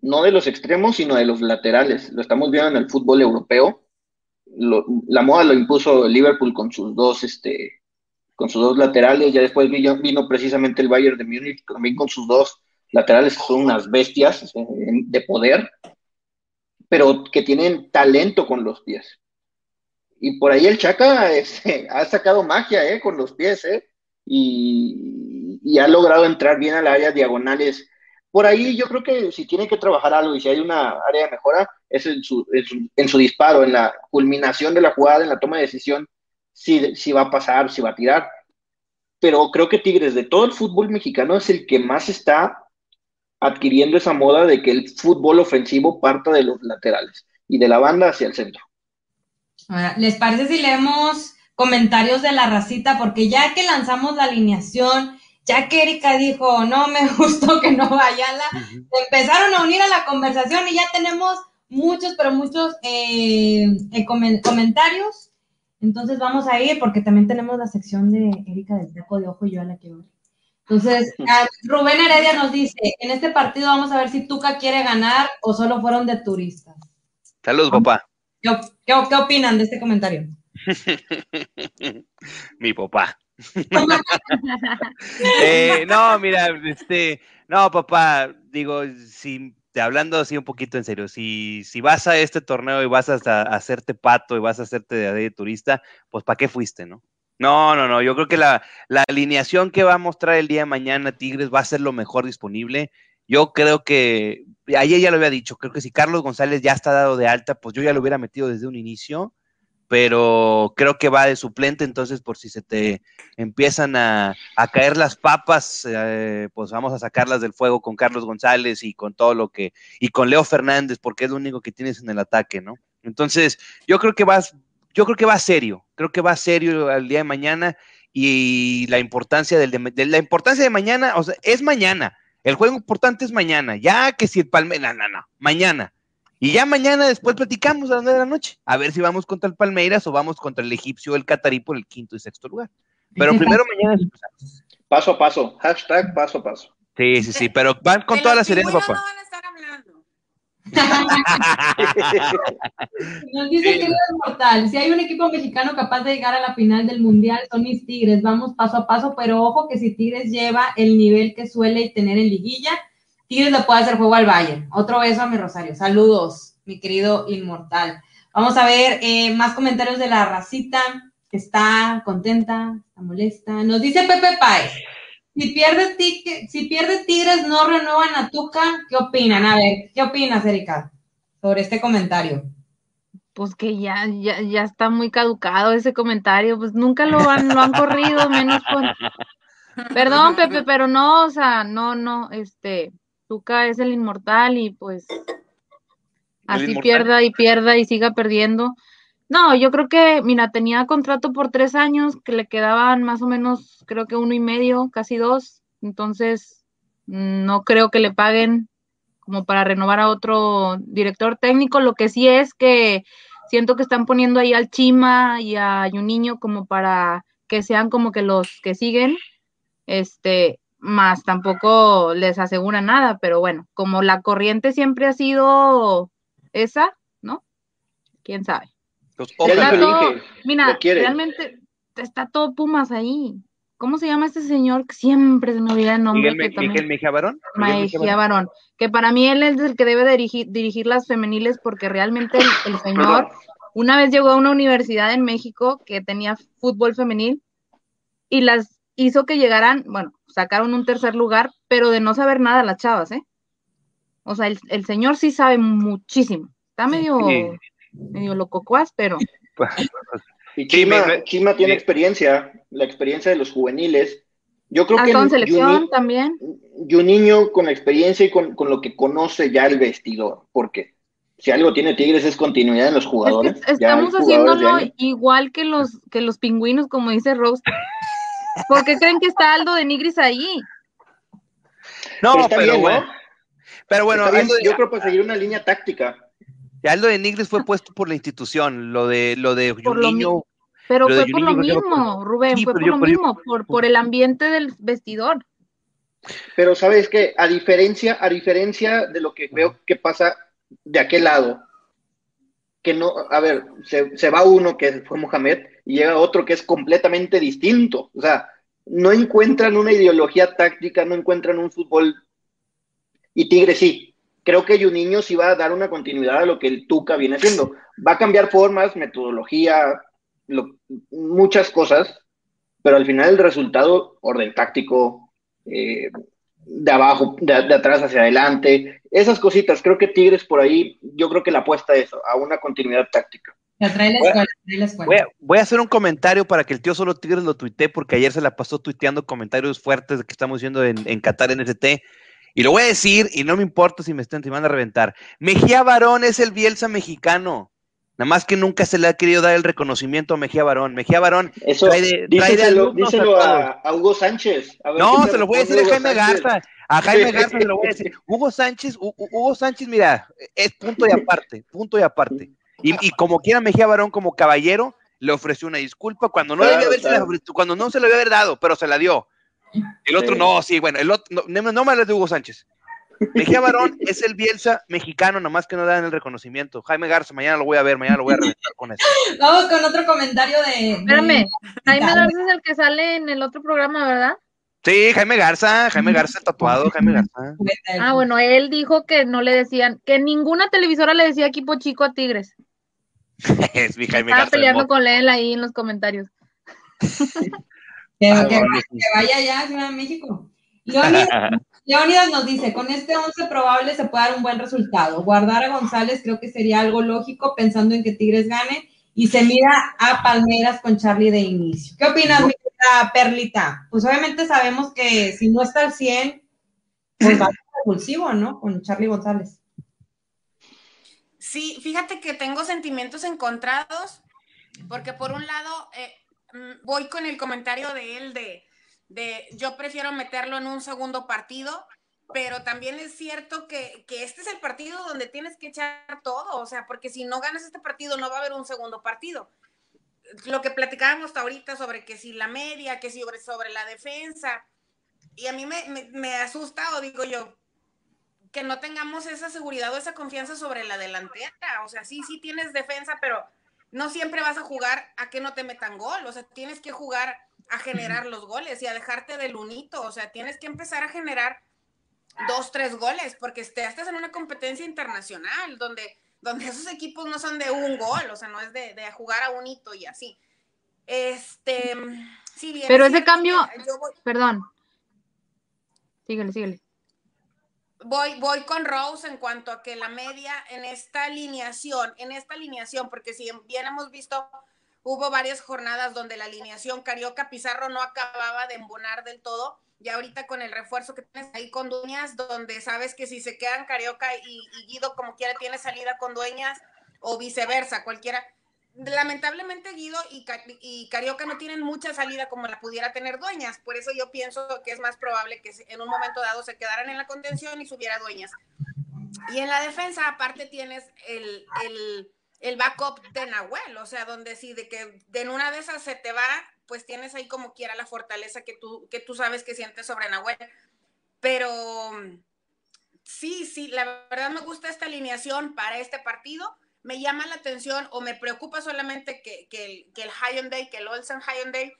no de los extremos, sino de los laterales. Lo estamos viendo en el fútbol europeo. la moda lo impuso Liverpool con sus dos, este, con sus dos laterales. Ya después vino, precisamente el Bayern de Múnich también con sus dos laterales, que son unas bestias eh, de poder, pero que tienen talento con los pies. Y por ahí el Chaca [LAUGHS] este, ha sacado magia eh, con los pies, eh, y, y, ha logrado entrar bien a las áreas diagonales. Por ahí yo creo que si tiene que trabajar algo y si hay una área de mejora, es en su, en su, disparo, en la culminación de la jugada, en la toma de decisión, si, si va a pasar, si va a tirar. Pero creo que Tigres de todo el fútbol mexicano es el que más está adquiriendo esa moda de que el fútbol ofensivo parta de los laterales y de la banda hacia el centro. ¿Les parece si leemos comentarios de la racita? Porque ya que lanzamos la alineación, ya que Erika dijo, no me [LAUGHS] gustó que no vaya, la, empezaron a unir a la conversación y ya tenemos muchos, pero muchos eh, eh, comentarios. Entonces vamos a ir porque también tenemos la sección de Erika del taco de ojo y yo a la quiero ver. Entonces, [LAUGHS] Rubén Heredia nos dice, en este partido vamos a ver si Tuca quiere ganar o solo fueron de turistas. Saludos, papá. ¿Qué, opinan de este comentario? [LAUGHS] Mi papá. Eh, no, mira, este, no, papá, digo, si hablando así un poquito en serio, si, si vas a este torneo y vas a, hacerte pato y vas a hacerte de, turista, pues ¿para qué fuiste, no? No, no, no, yo creo que la, la, alineación que va a mostrar el día de mañana Tigres va a ser lo mejor disponible. Yo creo que, ayer ya lo había dicho, creo que si Carlos González ya está dado de alta, pues yo ya lo hubiera metido desde un inicio pero creo que va de suplente, entonces por si se te empiezan a, caer las papas, eh, pues vamos a sacarlas del fuego con Carlos González y con todo lo que, y con Leo Fernández, porque es lo único que tienes en el ataque, ¿no? Entonces, yo creo que vas, yo creo que va serio, creo que va serio al día de mañana y la importancia del de, la importancia de mañana, o sea, es mañana. El juego importante es mañana, ya que si el Palmeiras, no, no, no, mañana. Y ya mañana después platicamos a las nueve de la noche, a ver si vamos contra el Palmeiras o vamos contra el egipcio o el catarí por el quinto y sexto lugar. Pero primero mañana Paso a paso, hashtag paso a paso. Sí, sí, sí, pero van con toda la serena, papá. No van a estar hablando. [LAUGHS] Nos dice que es mortal. Si hay un equipo mexicano capaz de llegar a la final del mundial, son mis Tigres. Vamos paso a paso, pero ojo que si Tigres lleva el nivel que suele tener en liguilla, Tigres le puede hacer juego al Bayern. Otro beso a mi Rosario. Saludos, mi querido Inmortal. Vamos a ver eh, más comentarios de la racita. Está contenta, está molesta. Nos dice Pepe Páez. Si pierde, si pierde Tigres, no renuevan a Tuca. ¿Qué opinan? A ver, ¿qué opinas, Erika, sobre este comentario? Pues que ya, ya, ya está muy caducado ese comentario. Pues nunca lo han, lo han corrido, menos por. [LAUGHS] Perdón, Pepe, pero no, o sea, no, no, este, Tuca es el inmortal y pues así pierda y pierda y siga perdiendo. No, yo creo que, mira, tenía contrato por tres años, que le quedaban más o menos, creo que uno y medio, casi dos. Entonces, no creo que le paguen como para renovar a otro director técnico. Lo que sí es que siento que están poniendo ahí al Chima y a Niño como para que sean como que los que siguen. Este, más tampoco les asegura nada, pero bueno, como la corriente siempre ha sido esa, ¿no? ¿Quién sabe? mira, realmente está todo Pumas ahí. ¿Cómo se llama este señor? Que siempre se me olvida el nombre. Miguel, que Miguel Mejía Barón. Mejía Barón. Que para mí él es el que debe dirigir, dirigir las femeniles porque realmente el señor una vez llegó a una universidad en México que tenía fútbol femenil y las hizo que llegaran, bueno, sacaron un tercer lugar, pero de no saber nada las chavas, ¿eh? O sea, el, señor sí sabe muchísimo. Está medio, medio lococuas, pero. [LAUGHS] Y Chima, tiene experiencia, la experiencia de los juveniles. Yo creo que. Con selección también. Y un niño con experiencia y con, lo que conoce ya el vestidor, porque si algo tiene Tigres es continuidad en los jugadores. estamos haciéndolo igual que los, que los pingüinos, como dice Rose. ¿Por qué creen que está Aldo de Nigris ahí? No, pero, bueno. Pero bueno, yo creo para seguir una línea táctica. Aldo de Nigris fue puesto por la institución, lo de lo de niño. Pero fue por lo mismo, Rubén, fue por lo mismo, por, por el ambiente del vestidor. Pero sabes que a diferencia, a diferencia de lo que veo que pasa de aquel lado, que no, a ver, se, se va uno que fue Mohamed y llega otro que es completamente distinto. O sea, no encuentran una ideología táctica, no encuentran un fútbol. Y Tigre sí. Creo que Juninho sí va a dar una continuidad a lo que el Tuca viene haciendo. Va a cambiar formas, metodología, muchas cosas, pero al final el resultado, orden táctico, eh, de abajo, de, atrás hacia adelante, esas cositas, creo que Tigres por ahí, yo creo que la apuesta es a una continuidad táctica. Voy a, hacer un comentario para que el tío solo Tigres lo tuitee, porque ayer se la pasó tuiteando comentarios fuertes de que estamos yendo en, en Qatar NST. Y lo voy a decir, y no me importa si me están, van a reventar. Mejía Barón es el Bielsa mexicano. Nada más que nunca se le ha querido dar el reconocimiento a Mejía Barón. Mejía Barón Eso, díselo, a, Hugo Sánchez. no, se lo voy a decir a Jaime Garza. A Jaime Garza se lo voy a decir. [LAUGHS] Hugo Sánchez, Hugo Sánchez, mira, es punto y aparte, punto y aparte. Y, como quiera Mejía Barón como caballero, le ofreció una disculpa cuando no, cuando no se le había dado, pero se la dio. El otro no, sí, bueno, el otro, no, no me hables de Hugo Sánchez. Mejía Barón es el Bielsa mexicano, nomás que no dan el reconocimiento. Jaime Garza, mañana lo voy a ver, mañana lo voy a reventar con eso. Vamos con otro comentario de. Espérame, Jaime Garza es el que sale en el otro programa, ¿verdad? Sí, Jaime Garza, Jaime Garza tatuado, Jaime Garza. Ah, bueno, él dijo que no le decían, que ninguna televisora le decía equipo chico a Tigres. [LAUGHS] es mi Jaime Estaba peleando con él ahí en los comentarios. que, vaya ya a México. [LAUGHS] Leonidas nos dice, con este 11 probable se puede dar un buen resultado. Guardar a González creo que sería algo lógico pensando en que Tigres gane y se mira a Palmeras con Charlie de inicio. ¿Qué opinas, mi querida Perlita? Pues obviamente sabemos que si no está al 100, pues va a ser impulsivo, ¿no? Con Charlie González. Sí, fíjate que tengo sentimientos encontrados, porque por un lado eh, mm, voy con el comentario de él de, de yo prefiero meterlo en un segundo partido, pero también es cierto que, que, este es el partido donde tienes que echar todo, o sea, porque si no ganas este partido no va a haber un segundo partido. Lo que platicábamos hasta ahorita sobre que si la media, que si sobre, sobre la defensa, y a mí me, me, me asusta o digo yo, que no tengamos esa seguridad o esa confianza sobre la delantera. O sea, sí, sí tienes defensa, pero no siempre vas a jugar a que no te metan gol. O sea, tienes que jugar a generar los goles y a dejarte del unito. O sea, tienes que empezar a generar dos, tres goles, porque estás en una competencia internacional donde, donde esos equipos no son de un gol, o sea, no es de, jugar a un hito y así. Este, sí, bien. Pero ese cambio, perdón. Síguele, síguele voy, voy con Rose en cuanto a que la media en esta alineación, en esta alineación, porque si bien hemos visto, hubo varias jornadas donde la alineación Carioca Pizarro no acababa de embonar del todo, y ahorita con el refuerzo que tienes ahí con Dueñas, donde sabes que si se quedan Carioca y, y Guido como quiera tiene salida con Dueñas, o viceversa, cualquiera lamentablemente Guido y, Carioca no tienen mucha salida como la pudiera tener Dueñas, por eso yo pienso que es más probable que en un momento dado se quedaran en la contención y subiera Dueñas. Y en la defensa, aparte, tienes el, el, backup de Nahuel, o sea, donde si de que en una de esas se te va, pues tienes ahí como quiera la fortaleza que tú, que tú sabes que sientes sobre Nahuel. Pero sí, sí, la verdad me gusta esta alineación para este partido me llama la atención o me preocupa solamente que, que, que el Hyundai, que el Olsen Hyundai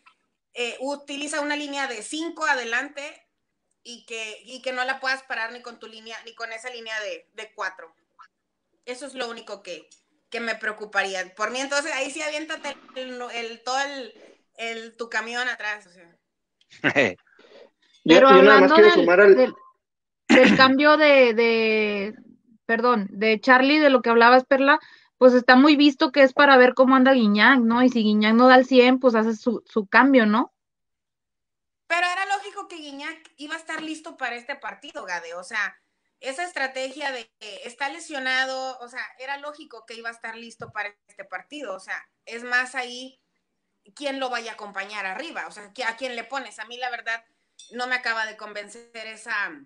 eh, utiliza una línea de 5 adelante y que, y que no la puedas parar ni con tu línea, ni con esa línea de 4. Eso es lo único que, que, me preocuparía. Por mí, entonces, ahí sí aviéntate el, todo el, tu camión atrás. [LAUGHS] Pero hablando del, del, cambio de, perdón, de Charlie, de lo que hablabas, Perla, pues está muy visto que es para ver cómo anda Guiñac, ¿no? Y si Guiñac no da el 100, pues hace su, cambio, ¿no? Pero era lógico que Guiñac iba a estar listo para este partido, Gade. O sea, esa estrategia de que está lesionado, o sea, era lógico que iba a estar listo para este partido. O sea, es más ahí quién lo vaya a acompañar arriba. O sea, a quién le pones. A mí, la verdad, no me acaba de convencer esa,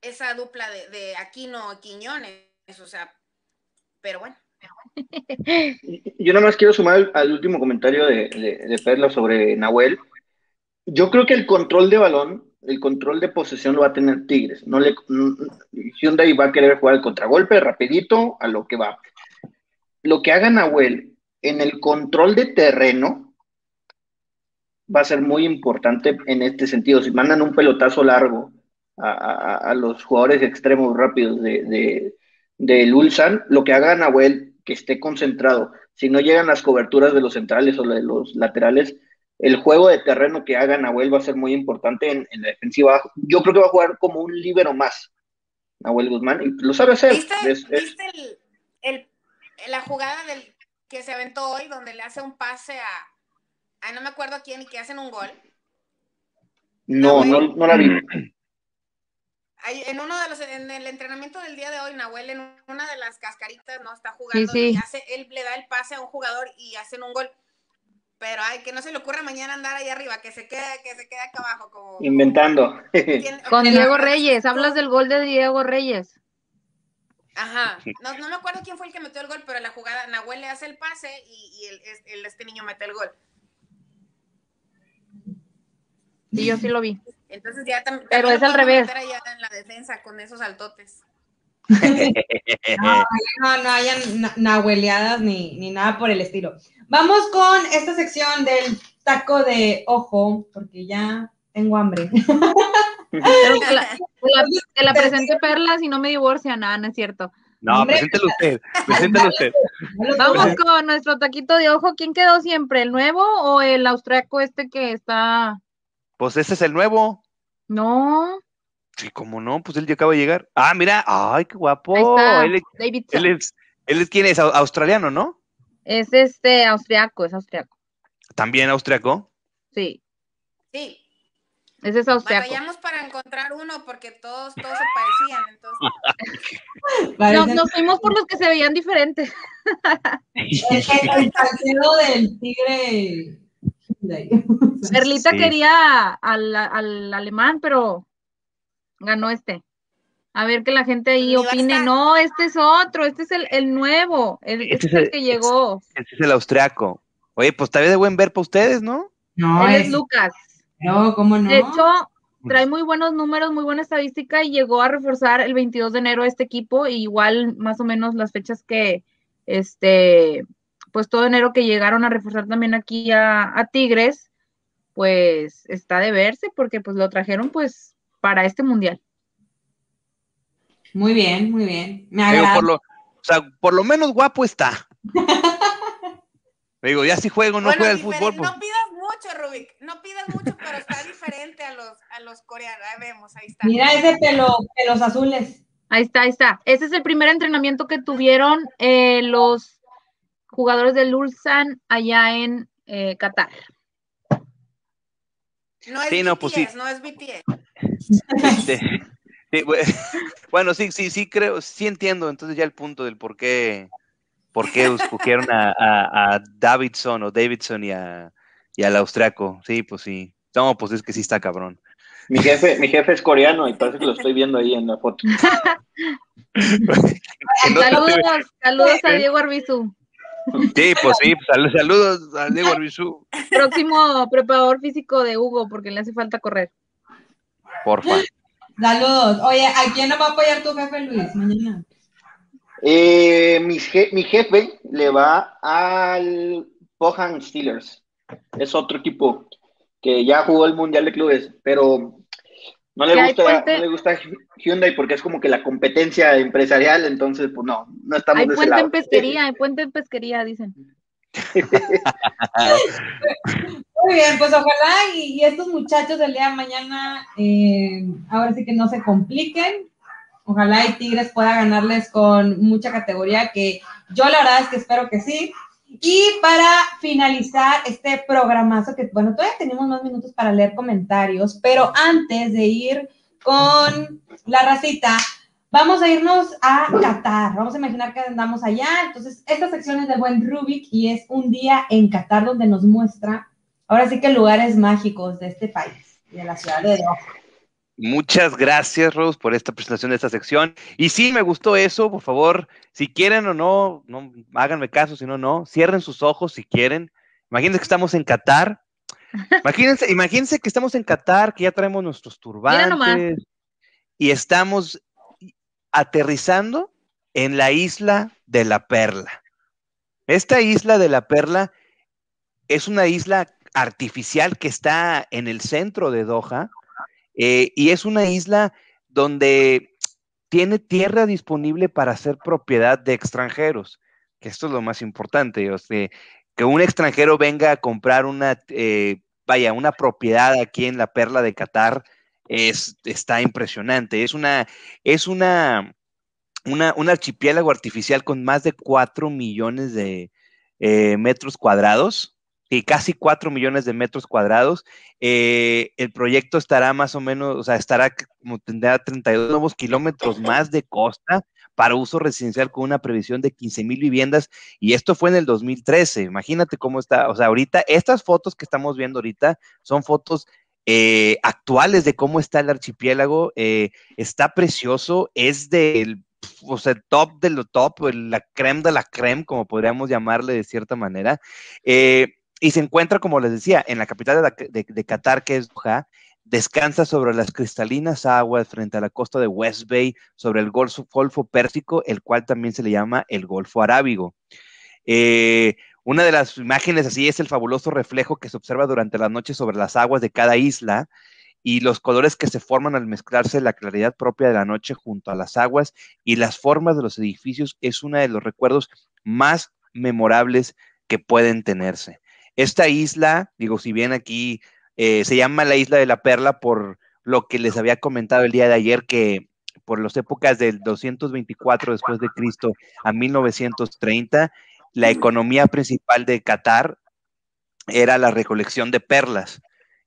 esa dupla de, Aquino Quiñones, o sea, pero bueno. Yo nada más quiero sumar al, último comentario de, de, Perla sobre Nahuel. Yo creo que el control de balón el control de posesión lo va a tener Tigres. No le, Hyundai va a querer jugar el contragolpe rapidito a lo que va. Lo que haga Nahuel en el control de terreno va a ser muy importante en este sentido. Si mandan un pelotazo largo a, los jugadores extremos rápidos de, de, Ulsan, lo que haga Nahuel, que esté concentrado. Si no llegan las coberturas de los centrales o de los laterales, el juego de terreno que haga Nahuel va a ser muy importante en, la defensiva. Yo creo que va a jugar como un líbero más, Nahuel Guzmán, y lo sabe hacer. ¿Viste, el, la jugada del que se aventó hoy, donde le hace un pase a, no me acuerdo quién, y que hacen un gol? No, no, no la vi. [CLEARS THROAT] en uno de los, en el entrenamiento del día de hoy, Nahuel en una de las cascaritas, ¿no? Está jugando y hace, él le da el pase a un jugador y hacen un gol. Pero ay, que no se le ocurra mañana andar ahí arriba, que se quede, que se quede acá abajo como. Inventando. [LAUGHS] Con Diego Reyes, hablas del gol de Diego Reyes. Ajá, no, no me acuerdo quién fue el que metió el gol, pero la jugada, Nahuel le hace el pase y, el, este niño mete el gol. Sí, yo sí lo vi. Entonces ya también. Pero es al revés. Allá en la defensa con esos altotes. [LAUGHS] no, no, no hayan nahueleadas ni, ni nada por el estilo. Vamos con esta sección del taco de ojo, porque ya tengo hambre. [LAUGHS] Pero que la, la, presente Perla si no me divorcia, nada, no es cierto. No, preséntelo usted, preséntelo usted. [LAUGHS] Vamos con nuestro taquito de ojo. ¿Quién quedó siempre? ¿El nuevo o el austriaco este que está? Pues ese es el nuevo. No. Sí, ¿cómo no? Pues él ya acaba de llegar. Ah, mira, ay, qué guapo. Él, es, él, es, él es, ¿quién es? Australiano, ¿no? Es este austriaco, es austriaco. ¿También austriaco? Sí. Sí. Ese es austriaco. Vayamos para encontrar uno porque todos, todos se parecían. Entonces. [LAUGHS] nos, fuimos por los que se veían diferentes. el, partido del tigre. Perlita quería al, al alemán, pero ganó este. A ver que la gente ahí opine, no, este es otro, este es el, el nuevo, el, este, es el, que llegó. Este es el austriaco. Oye, pues tal vez de buen ver para ustedes, ¿no? No, Él es, Lucas. No, ¿cómo no? De hecho, trae muy buenos números, muy buena estadística y llegó a reforzar el 22 de enero este equipo, y igual más o menos las fechas que, este, pues todo enero que llegaron a reforzar también aquí a, a Tigres, pues está de verse porque pues lo trajeron pues para este mundial. Muy bien, muy bien. Me agrada. por lo, o sea, por lo menos guapo está. [LAUGHS] digo, ya si juego no juega el fútbol. Pues. No pidas mucho, Rubik. No pidas mucho, pero está diferente a los, a los coreanos. Ahí vemos, ahí está. Mira ese pelo, pelos azules. Ahí está, ahí está. Ese es el primer entrenamiento que tuvieron eh, los jugadores del Ulsan allá en eh, Qatar. No es BTS, pues no es BTS. [LAUGHS] Este, [LAUGHS] [LAUGHS] bueno, sí, sí, sí creo, sí entiendo entonces ya el punto del por qué, por qué escogieron a, Davidson o Davidson y, a, y al austriaco. Sí, pues sí. No, pues es que sí está cabrón. Mi jefe, mi jefe es coreano y parece que lo estoy viendo ahí en la foto. saludos, saludos a Diego Arbizu. Sí, pues sí, saludos a Diego Arbizu. Próximo preparador físico de Hugo, porque le hace falta correr. Porfa. Saludos. Oye, ¿a quién nos va a apoyar tu jefe, Luis, mañana? Eh, mi, jefe le va al Pohan Steelers. Es otro equipo que ya jugó el Mundial de Clubes, pero no le gusta, no le gusta Hyundai porque es como que la competencia empresarial, entonces pues no, no estamos Hay puente en pesquería, hay puente en pesquería, dicen. [LAUGHS] [LAUGHS] Muy bien, pues ojalá y, estos muchachos del día de mañana, eh, ahora sí que no se compliquen. Ojalá y Tigres pueda ganarles con mucha categoría, que yo la verdad es que espero que sí. Y para finalizar este programazo, que bueno, todavía tenemos más minutos para leer comentarios, pero antes de ir con la racita, Vamos a irnos a Qatar. Vamos a imaginar que andamos allá. Entonces, esta sección es del buen Rubik y es un día en Qatar donde nos muestra, ahora sí que lugares mágicos de este país, de la ciudad de Doha. Muchas gracias, Rose, por esta presentación de esta sección. Y sí, me gustó eso. Por favor, si quieren o no, no háganme caso, si no, no. Cierren sus ojos si quieren. Imagínense que estamos en Qatar. Imagínense, [LAUGHS] imagínense que estamos en Qatar, que ya traemos nuestros turbantes y estamos aterrizando en la isla de la Perla. Esta isla de la Perla es una isla artificial que está en el centro de Doha eh, y es una isla donde tiene tierra disponible para ser propiedad de extranjeros, que esto es lo más importante, que un extranjero venga a comprar una, eh, vaya, una propiedad aquí en la perla de Qatar, es, está impresionante, es una, es una, una, un archipiélago artificial con más de 4 millones de eh, metros cuadrados, y casi 4 millones de metros cuadrados. Eh, el proyecto estará más o menos, o sea, estará como tendrá 32 nuevos kilómetros más de costa para uso residencial con una previsión de 15 mil viviendas y esto fue en el 2013. Imagínate cómo está, o sea, ahorita estas fotos que estamos viendo ahorita son fotos eh, actuales de cómo está el archipiélago. Eh, está precioso, es del o sea, top de lo top, la creme de la creme, como podríamos llamarle de cierta manera. Eh, y se encuentra, como les decía, en la capital de, Qatar, que es Doha, descansa sobre las cristalinas aguas frente a la costa de West Bay, sobre el Golfo, Golfo Pérsico, el cual también se le llama el Golfo Arábigo. Eh, una de las imágenes así es el fabuloso reflejo que se observa durante la noche sobre las aguas de cada isla y los colores que se forman al mezclarse la claridad propia de la noche junto a las aguas y las formas de los edificios es uno de los recuerdos más memorables que pueden tenerse. Esta isla, digo, si bien aquí eh, se llama la isla de la Perla por lo que les había comentado el día de ayer, que por las épocas del 224 después de Cristo a 1930, la economía principal de Qatar era la recolección de perlas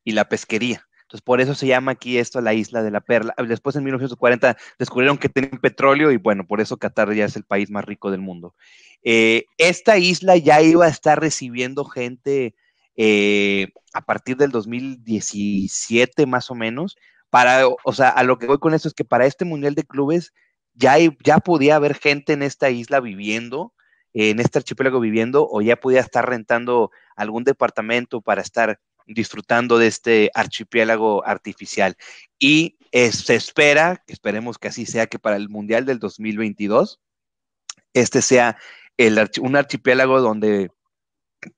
y la pesquería. Entonces, por eso se llama aquí esto la isla de la perla. Después, en 1940, descubrieron que tenían petróleo y bueno, por eso Qatar ya es el país más rico del mundo. Eh, esta isla ya iba a estar recibiendo gente eh, a partir del 2017 más o menos. Para, o sea, a lo que voy con esto es que para este Mundial de Clubes ya, ya podía haber gente en esta isla viviendo, en este archipiélago viviendo, o ya podía estar rentando algún departamento para estar disfrutando de este archipiélago artificial. Y se espera, esperemos que así sea, que para el Mundial del 2022, este sea un archipiélago donde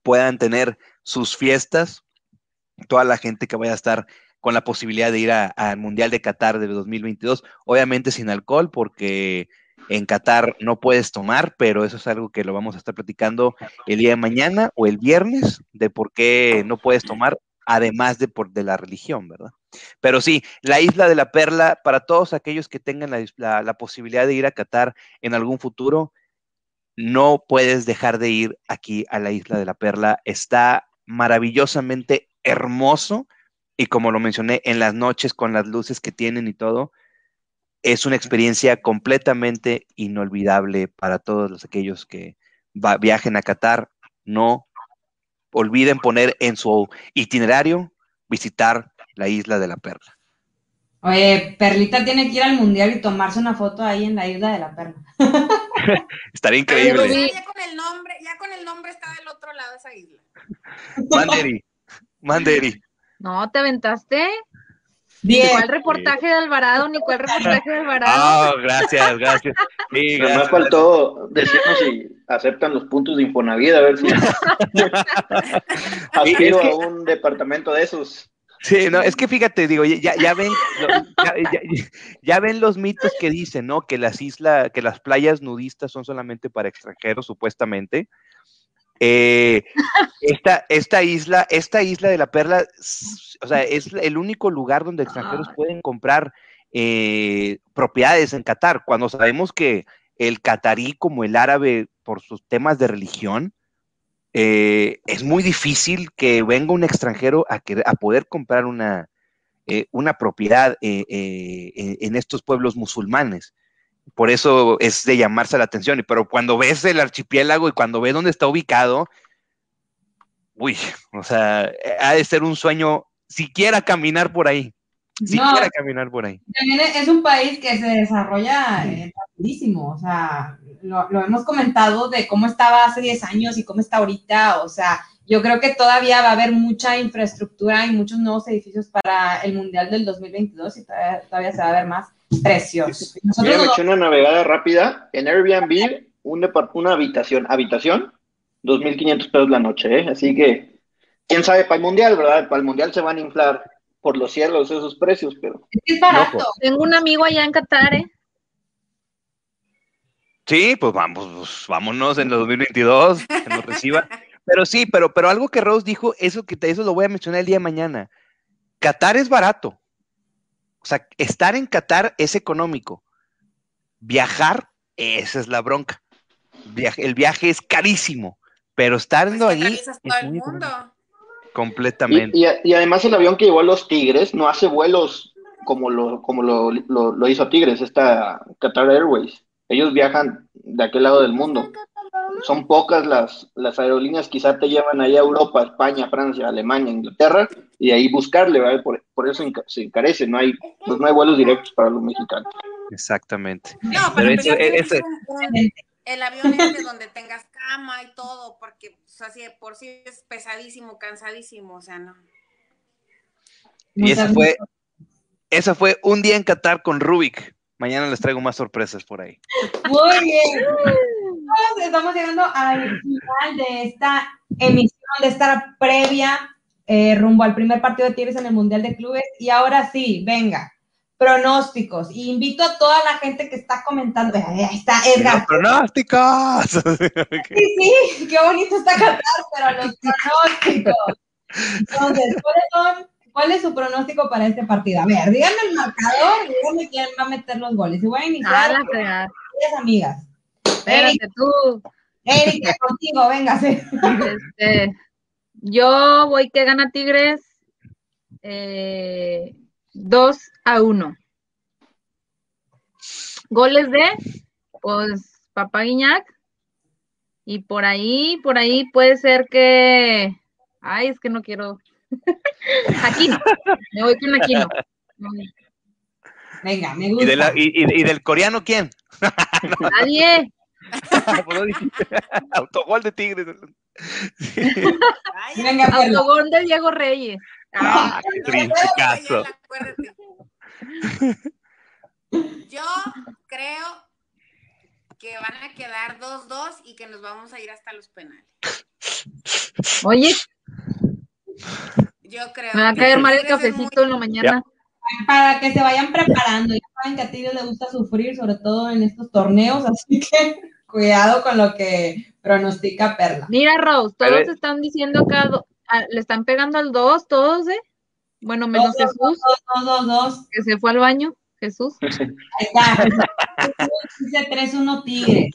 puedan tener sus fiestas, toda la gente que vaya a estar con la posibilidad de ir al Mundial de Qatar de 2022, obviamente sin alcohol, porque en Qatar no puedes tomar, pero eso es algo que lo vamos a estar platicando el día de mañana o el viernes, de por qué no puedes tomar, además de, por, de la religión, ¿verdad? Pero sí, la isla de la Perla, para todos aquellos que tengan la posibilidad de ir a Qatar en algún futuro, no puedes dejar de ir aquí a la isla de la Perla. Está maravillosamente hermoso y como lo mencioné, en las noches con las luces que tienen y todo, es una experiencia completamente inolvidable para todos aquellos que viajen a Qatar. No olviden poner en su itinerario visitar la isla de la Perla. Oye, Perlita tiene que ir al mundial y tomarse una foto ahí en la isla de la Perla. [LAUGHS] Estaría increíble. Ya, con el nombre, ya con el nombre está del otro lado esa isla. Manderi, Manderi. No, ¿te aventaste? Bien. Ni cuál reportaje de Alvarado, ni cuál reportaje de Alvarado. [LAUGHS] Ah, gracias, gracias. Sí, Además faltó decirnos si aceptan los puntos de Infonavit, a ver si [LAUGHS] aspiro a un departamento de esos. Sí, no, es que fíjate, digo, ya, ya ven, ya, ven los mitos que dicen, ¿no? Que las islas, que las playas nudistas son solamente para extranjeros, supuestamente. Eh, esta, esta isla, esta isla de la Perla, o sea, es el único lugar donde extranjeros pueden comprar eh, propiedades en Qatar, cuando sabemos que el catarí como el árabe, por sus temas de religión, eh, es muy difícil que venga un extranjero a, a poder comprar una, eh, una propiedad eh, en estos pueblos musulmanes. Por eso es de llamarse la atención. Pero cuando ves el archipiélago y cuando ves dónde está ubicado, uy, o sea, ha de ser un sueño siquiera caminar por ahí. Siquiera caminar por ahí. También es un país que se desarrolla rapidísimo, o sea, lo, lo hemos comentado de cómo estaba hace 10 años y cómo está ahorita, o sea, yo creo que todavía va a haber mucha infraestructura y muchos nuevos edificios para el Mundial del 2022 y todavía, todavía se va a ver más precios. Mira, Nosotros me no- eché una navegada rápida. En Airbnb, un una habitación, habitación, 2.500 pesos la noche, ¿eh? Así que, quién sabe, para el Mundial, ¿verdad? Para el Mundial se van a inflar por los cielos esos precios, pero es que es barato. Loco. Tengo un amigo allá en Qatar, ¿eh? Sí, pues vamos, pues, vámonos en el 2022, que nos reciba. Pero sí, pero, pero algo que Rose dijo, eso que te- eso lo voy a mencionar el día de mañana. Qatar es barato. O sea, estar en Qatar es económico. Viajar, esa es la bronca. Viaje- el viaje es carísimo, pero Pues estando que ahí todo el mundo. Y, completamente. y- y además el avión que llevó a los Tigres no hace vuelos como lo, como lo, lo- lo hizo Tigres, esta Qatar Airways. Ellos viajan de aquel lado del mundo. Son pocas las, las aerolíneas, quizá te llevan ahí a Europa, España, Francia, Alemania, Inglaterra, y de ahí buscarle, ¿vale? Por, por eso se encarece, no hay, pues no hay vuelos directos para los mexicanos. Exactamente. No, Pero un- el avión este donde tengas cama y todo, porque así de por sí es pesadísimo, cansadísimo, o sea, no. Y ese Muchas- fue, ese fue un día en Qatar con Rubik. Mañana les traigo más sorpresas por ahí. Muy bien. Estamos llegando al final de esta emisión, de esta previa eh, rumbo al primer partido de Tigres en el Mundial de Clubes. Y ahora sí, venga, pronósticos. Y invito a toda la gente que está comentando. Ahí está Edgar. ¡Los pronósticos! [LAUGHS] Sí, sí, qué bonito está Qatar, pero los pronósticos. Entonces, ¿cuáles son? ¿Cuál es su pronóstico para este partido? A ver, díganme el marcador y díganme quién va a meter los goles. Y voy a Ah, iniciar ustedes, amigas. Espérate tú. Erika, contigo, véngase. [LAUGHS] Este, yo voy que gana Tigres eh, 2 a 1. Goles de, pues, Papá Guiñac. Y por ahí, por ahí puede ser que. Ay, es que no quiero. [LAUGHS] Aquino. Me voy con Aquino. Venga, me ¿Y, gusta. de la- y- y- y del coreano quién? [LAUGHS] Nadie. [LAUGHS] No. Autogol de Tigres. Vaya, Venga. Autogol de Diego Reyes. Ah, qué triste caso. Yo creo que van a quedar 2-2 y que nos vamos a ir hasta los penales. Oye, Yo creo. me va a que caer mal el cafecito en la mañana. Para que se vayan preparando. Ya saben que a Tigres le gusta sufrir, sobre todo en estos torneos, así que cuidado con lo que pronostica Perla. Mira, Rose, todos están diciendo acá, le están pegando al 2, todos, ¿eh? Bueno, menos Dos, Jesús, Dos, dos, dos. que se fue al baño. Jesús. [LAUGHS] Ahí está. Dice 3-1 Tigres.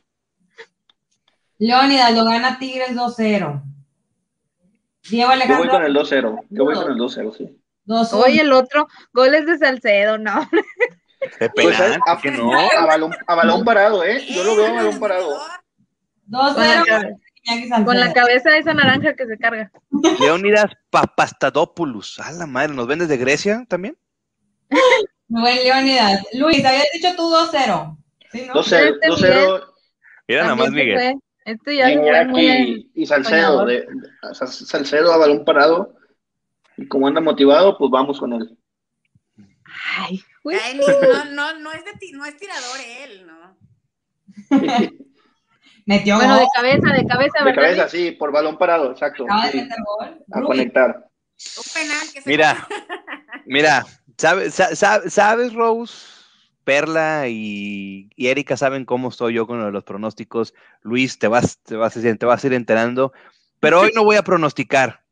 Leónidas lo gana Tigres 2-0. Diego Yo voy Alejandro con el 2-0, yo voy con el 2-0, sí. 2-1. Oye, el otro, goles de Salcedo, no. [LAUGHS] De Pues, penal, a, que no. a balón, a balón parado, ¿eh? Yo lo veo a balón parado. 2-0. Con la, cabeza de esa naranja que se carga. [LAUGHS] Leonidas Papastadopoulos. A la madre, ¿nos ven desde Grecia también? [LAUGHS] Buen Leónidas. Luis, habías dicho tú 2-0. ¿Sí, no? 2-0, Este 2-0, Mira nada más, Miguel. fue. Este ya se fue muy y Salcedo. De, de- Salcedo a balón parado. Y como anda motivado, pues vamos con él. Ay. Ay, ni- no, no, no es de ti- no es tirador él, ¿no? [LAUGHS] Metió Bueno, gol. de cabeza, de cabeza, De cabeza, sí, por balón parado, exacto. Acaba de sí, meter gol. a conectar. Un penal que se Mira, [LAUGHS] mira, ¿sabes, sa- sa- sabes Rose? Perla y, y Erika saben cómo estoy yo con los pronósticos. Luis, te vas, te vas, a ir- te vas a ir enterando. Pero hoy no voy a pronosticar.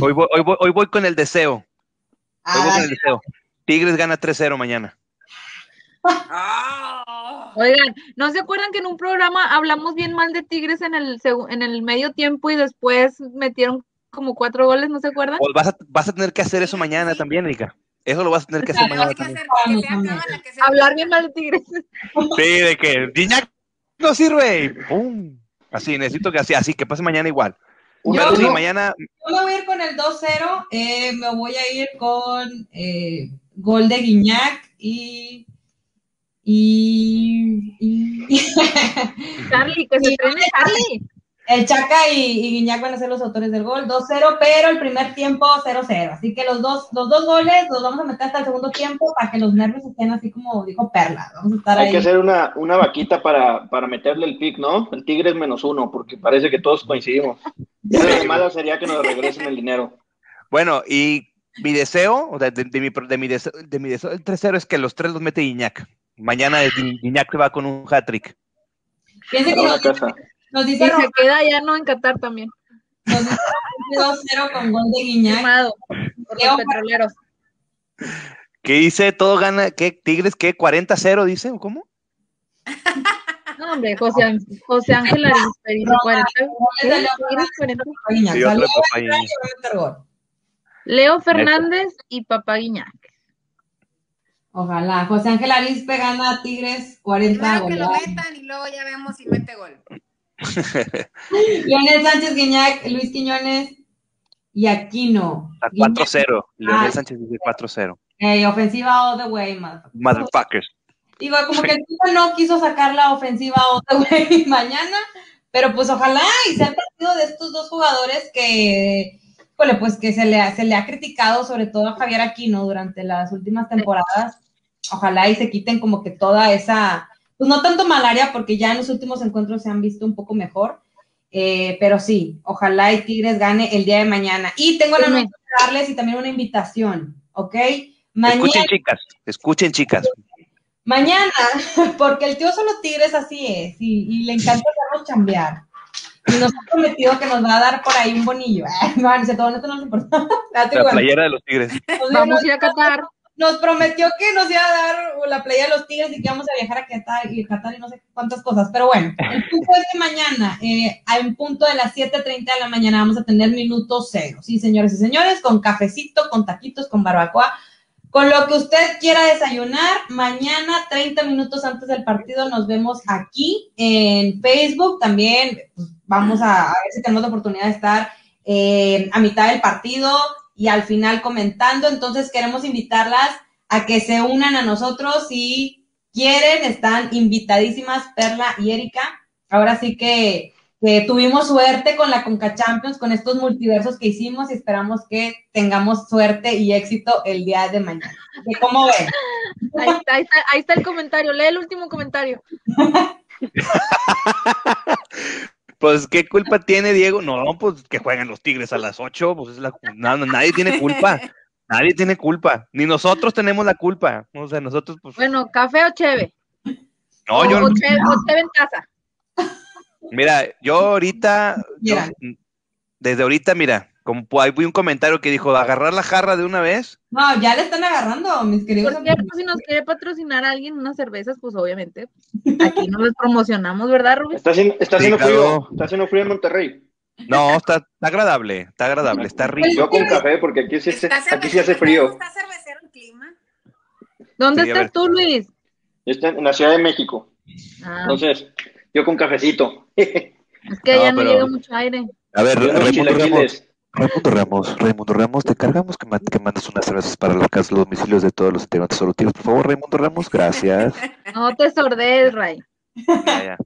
Hoy voy, hoy voy, hoy voy con el deseo. Hoy voy Ah, con el deseo. Tigres gana 3-0 mañana. ¡Ah! Oigan, ¿no se acuerdan que en un programa hablamos bien mal de Tigres en el, en el medio tiempo y después metieron como cuatro goles, ¿no se acuerdan? O vas, a, vas a tener que hacer eso mañana sí. también, Erika. Eso lo vas a tener que hacer mañana también. Hablar bien mal de Tigres. Sí, de que Gignac no sirve. y ¡pum! Así, necesito que así, así, que pase mañana igual. Pero sí, mañana Yo me voy a ir con el 2-0. eh, me voy a ir con eh, gol de Guiñac y, Y. y... [LAUGHS] Charlie, que se estrene Charlie. El Chaca y, y, Guiñac van a ser los autores del gol, 2-0, pero el primer tiempo 0-0. Así que los dos, los dos goles los vamos a meter hasta el segundo tiempo para que los nervios estén así como dijo Perla. Vamos a estar Hay ahí. que hacer una, una vaquita para, para meterle el pick, ¿no? El tigre es menos uno, porque parece que todos coincidimos. Ya lo [LAUGHS] malo sería que nos regresen el dinero. Bueno, y mi deseo, o de, de, de mi, de, mi deseo, de mi deseo, el 3-0 es que los tres los mete Guiñac. Mañana Guiñac va con un hat-trick. Fíjense que nos, nos Y dice se Román, queda ya no en Qatar también. nos dice 2-0 con gol de Guiñac. Firmado por los petroleros. ¿Qué dice? Todo gana, ¿qué? Tigres, ¿qué? ¿40-0 dice? ¿O cómo? No, hombre, José, Ángel- José Ángel Arispe dice 40. ¿Qué? ¿Tigres 40? Guiñac. Sí, sea, otro Leo y Fernández y Papá Guiñac. Ojalá. José Ángel Arispe gana a Tigres 40 Primero que lo goles. metan y luego ya vemos si mete gol. [LAUGHS] Leonel Sánchez Guiñac, Luis Quiñones y Aquino. A Guiñac, 4-0. Leonel Ah. Sánchez dice 4-0. eh, ofensiva all the way, motherfucker. Motherfuckers. Digo, como que el FIFA no quiso sacar la ofensiva all the way mañana, pero pues ojalá y sea el partido de estos dos jugadores que, híjole, pues que se le, ha- se le ha criticado, sobre todo a Javier Aquino durante las últimas temporadas. Ojalá y se quiten como que toda esa, pues no tanto malaria, porque ya en los últimos encuentros se han visto un poco mejor, eh, pero sí, ojalá y Tigres gane el día de mañana. Y tengo una noticia que darles y también una invitación, ¿ok? Mañana, Escuchen, chicas. Escuchen, chicas. Mañana, [LAUGHS] porque el tío solo tigres así es y, y le encanta hacernos chambear. Y nos ha prometido que nos va a dar por ahí un bonillo. [LAUGHS] No, no sé, todo esto no nos importa. Date La igual. playera de los Tigres. [LAUGHS] Nos- Vamos a ir a Qatar. nos prometió que nos iba a dar la playa de los tigres y que íbamos a viajar a Qatar y, Qatar y no sé cuántas cosas. Pero bueno, el punto es que mañana, eh, a un punto de las 7.30 de la mañana, vamos a tener minuto cero. Sí, señores y señores, con cafecito, con taquitos, con barbacoa. Con lo que usted quiera desayunar, mañana, 30 minutos antes del partido, nos vemos aquí en Facebook. También pues, vamos a, ver si tenemos la oportunidad de estar eh, a mitad del partido y al final comentando. Entonces queremos invitarlas a que se unan a nosotros si quieren. Están invitadísimas Perla y Erika. Ahora sí que, que tuvimos suerte con la Conca Champions, con estos multiversos que hicimos y esperamos que tengamos suerte y éxito el día de mañana. ¿De ¿Cómo ven? Ahí está, ahí, está, ahí está el comentario. Lee el último comentario. [LAUGHS] Pues, ¿qué culpa tiene Diego? No, pues que jueguen los Tigres a las 8. Pues es la, no, no, nadie tiene culpa. Nadie tiene culpa. Ni nosotros tenemos la culpa. O sea, nosotros, pues. Bueno, café o cheve. No, o, yo. o cheve, o cheve en taza. Mira, yo ahorita. yo- desde ahorita, mira, como hay un comentario que dijo, agarrar la jarra de una vez. No, ya le están agarrando, mis queridos Por cierto, si nos quiere patrocinar a alguien unas cervezas, pues obviamente aquí nos las promocionamos, ¿verdad, Rubén? Está haciendo, está Sí, haciendo claro. frío. Está haciendo frío en Monterrey. No, está, está agradable, está agradable, está rico. Yo con café, porque aquí sí, hace- Está aquí sí hace cervecero, frío. Está cervecero el clima. ¿Dónde Sí, estás tú, Luis? Yo estoy en la Ciudad de México. Ah, Entonces, yo con cafecito. Es que allá no, pero- llega mucho aire. A ver, Raimundo Ramos. Raimundo Ramos, Raimundo Ramos, te cargamos que, ma- que mandes unas cervezas para la casa, los domicilios de todos los integrantes solutivos. Por favor, Raimundo Ramos, gracias. [LAUGHS] No te sordes, Ray. Ya, ya.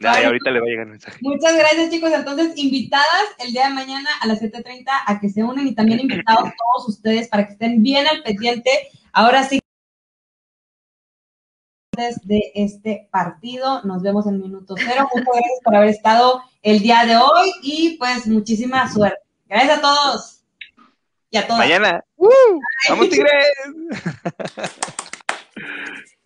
Ya, ya, ahorita le va a llegar el mensaje. Muchas gracias, chicos. Entonces, invitadas el día de mañana a las 7:30 a que se unen y también invitados todos ustedes para que estén bien al pendiente. Ahora sí, de este partido. Nos vemos en minuto cero. Muchas gracias por haber estado el día de hoy y pues muchísima suerte. Gracias a todos y a todas. Mañana. ¡Uh! ¡Vamos, Tigres! [LAUGHS]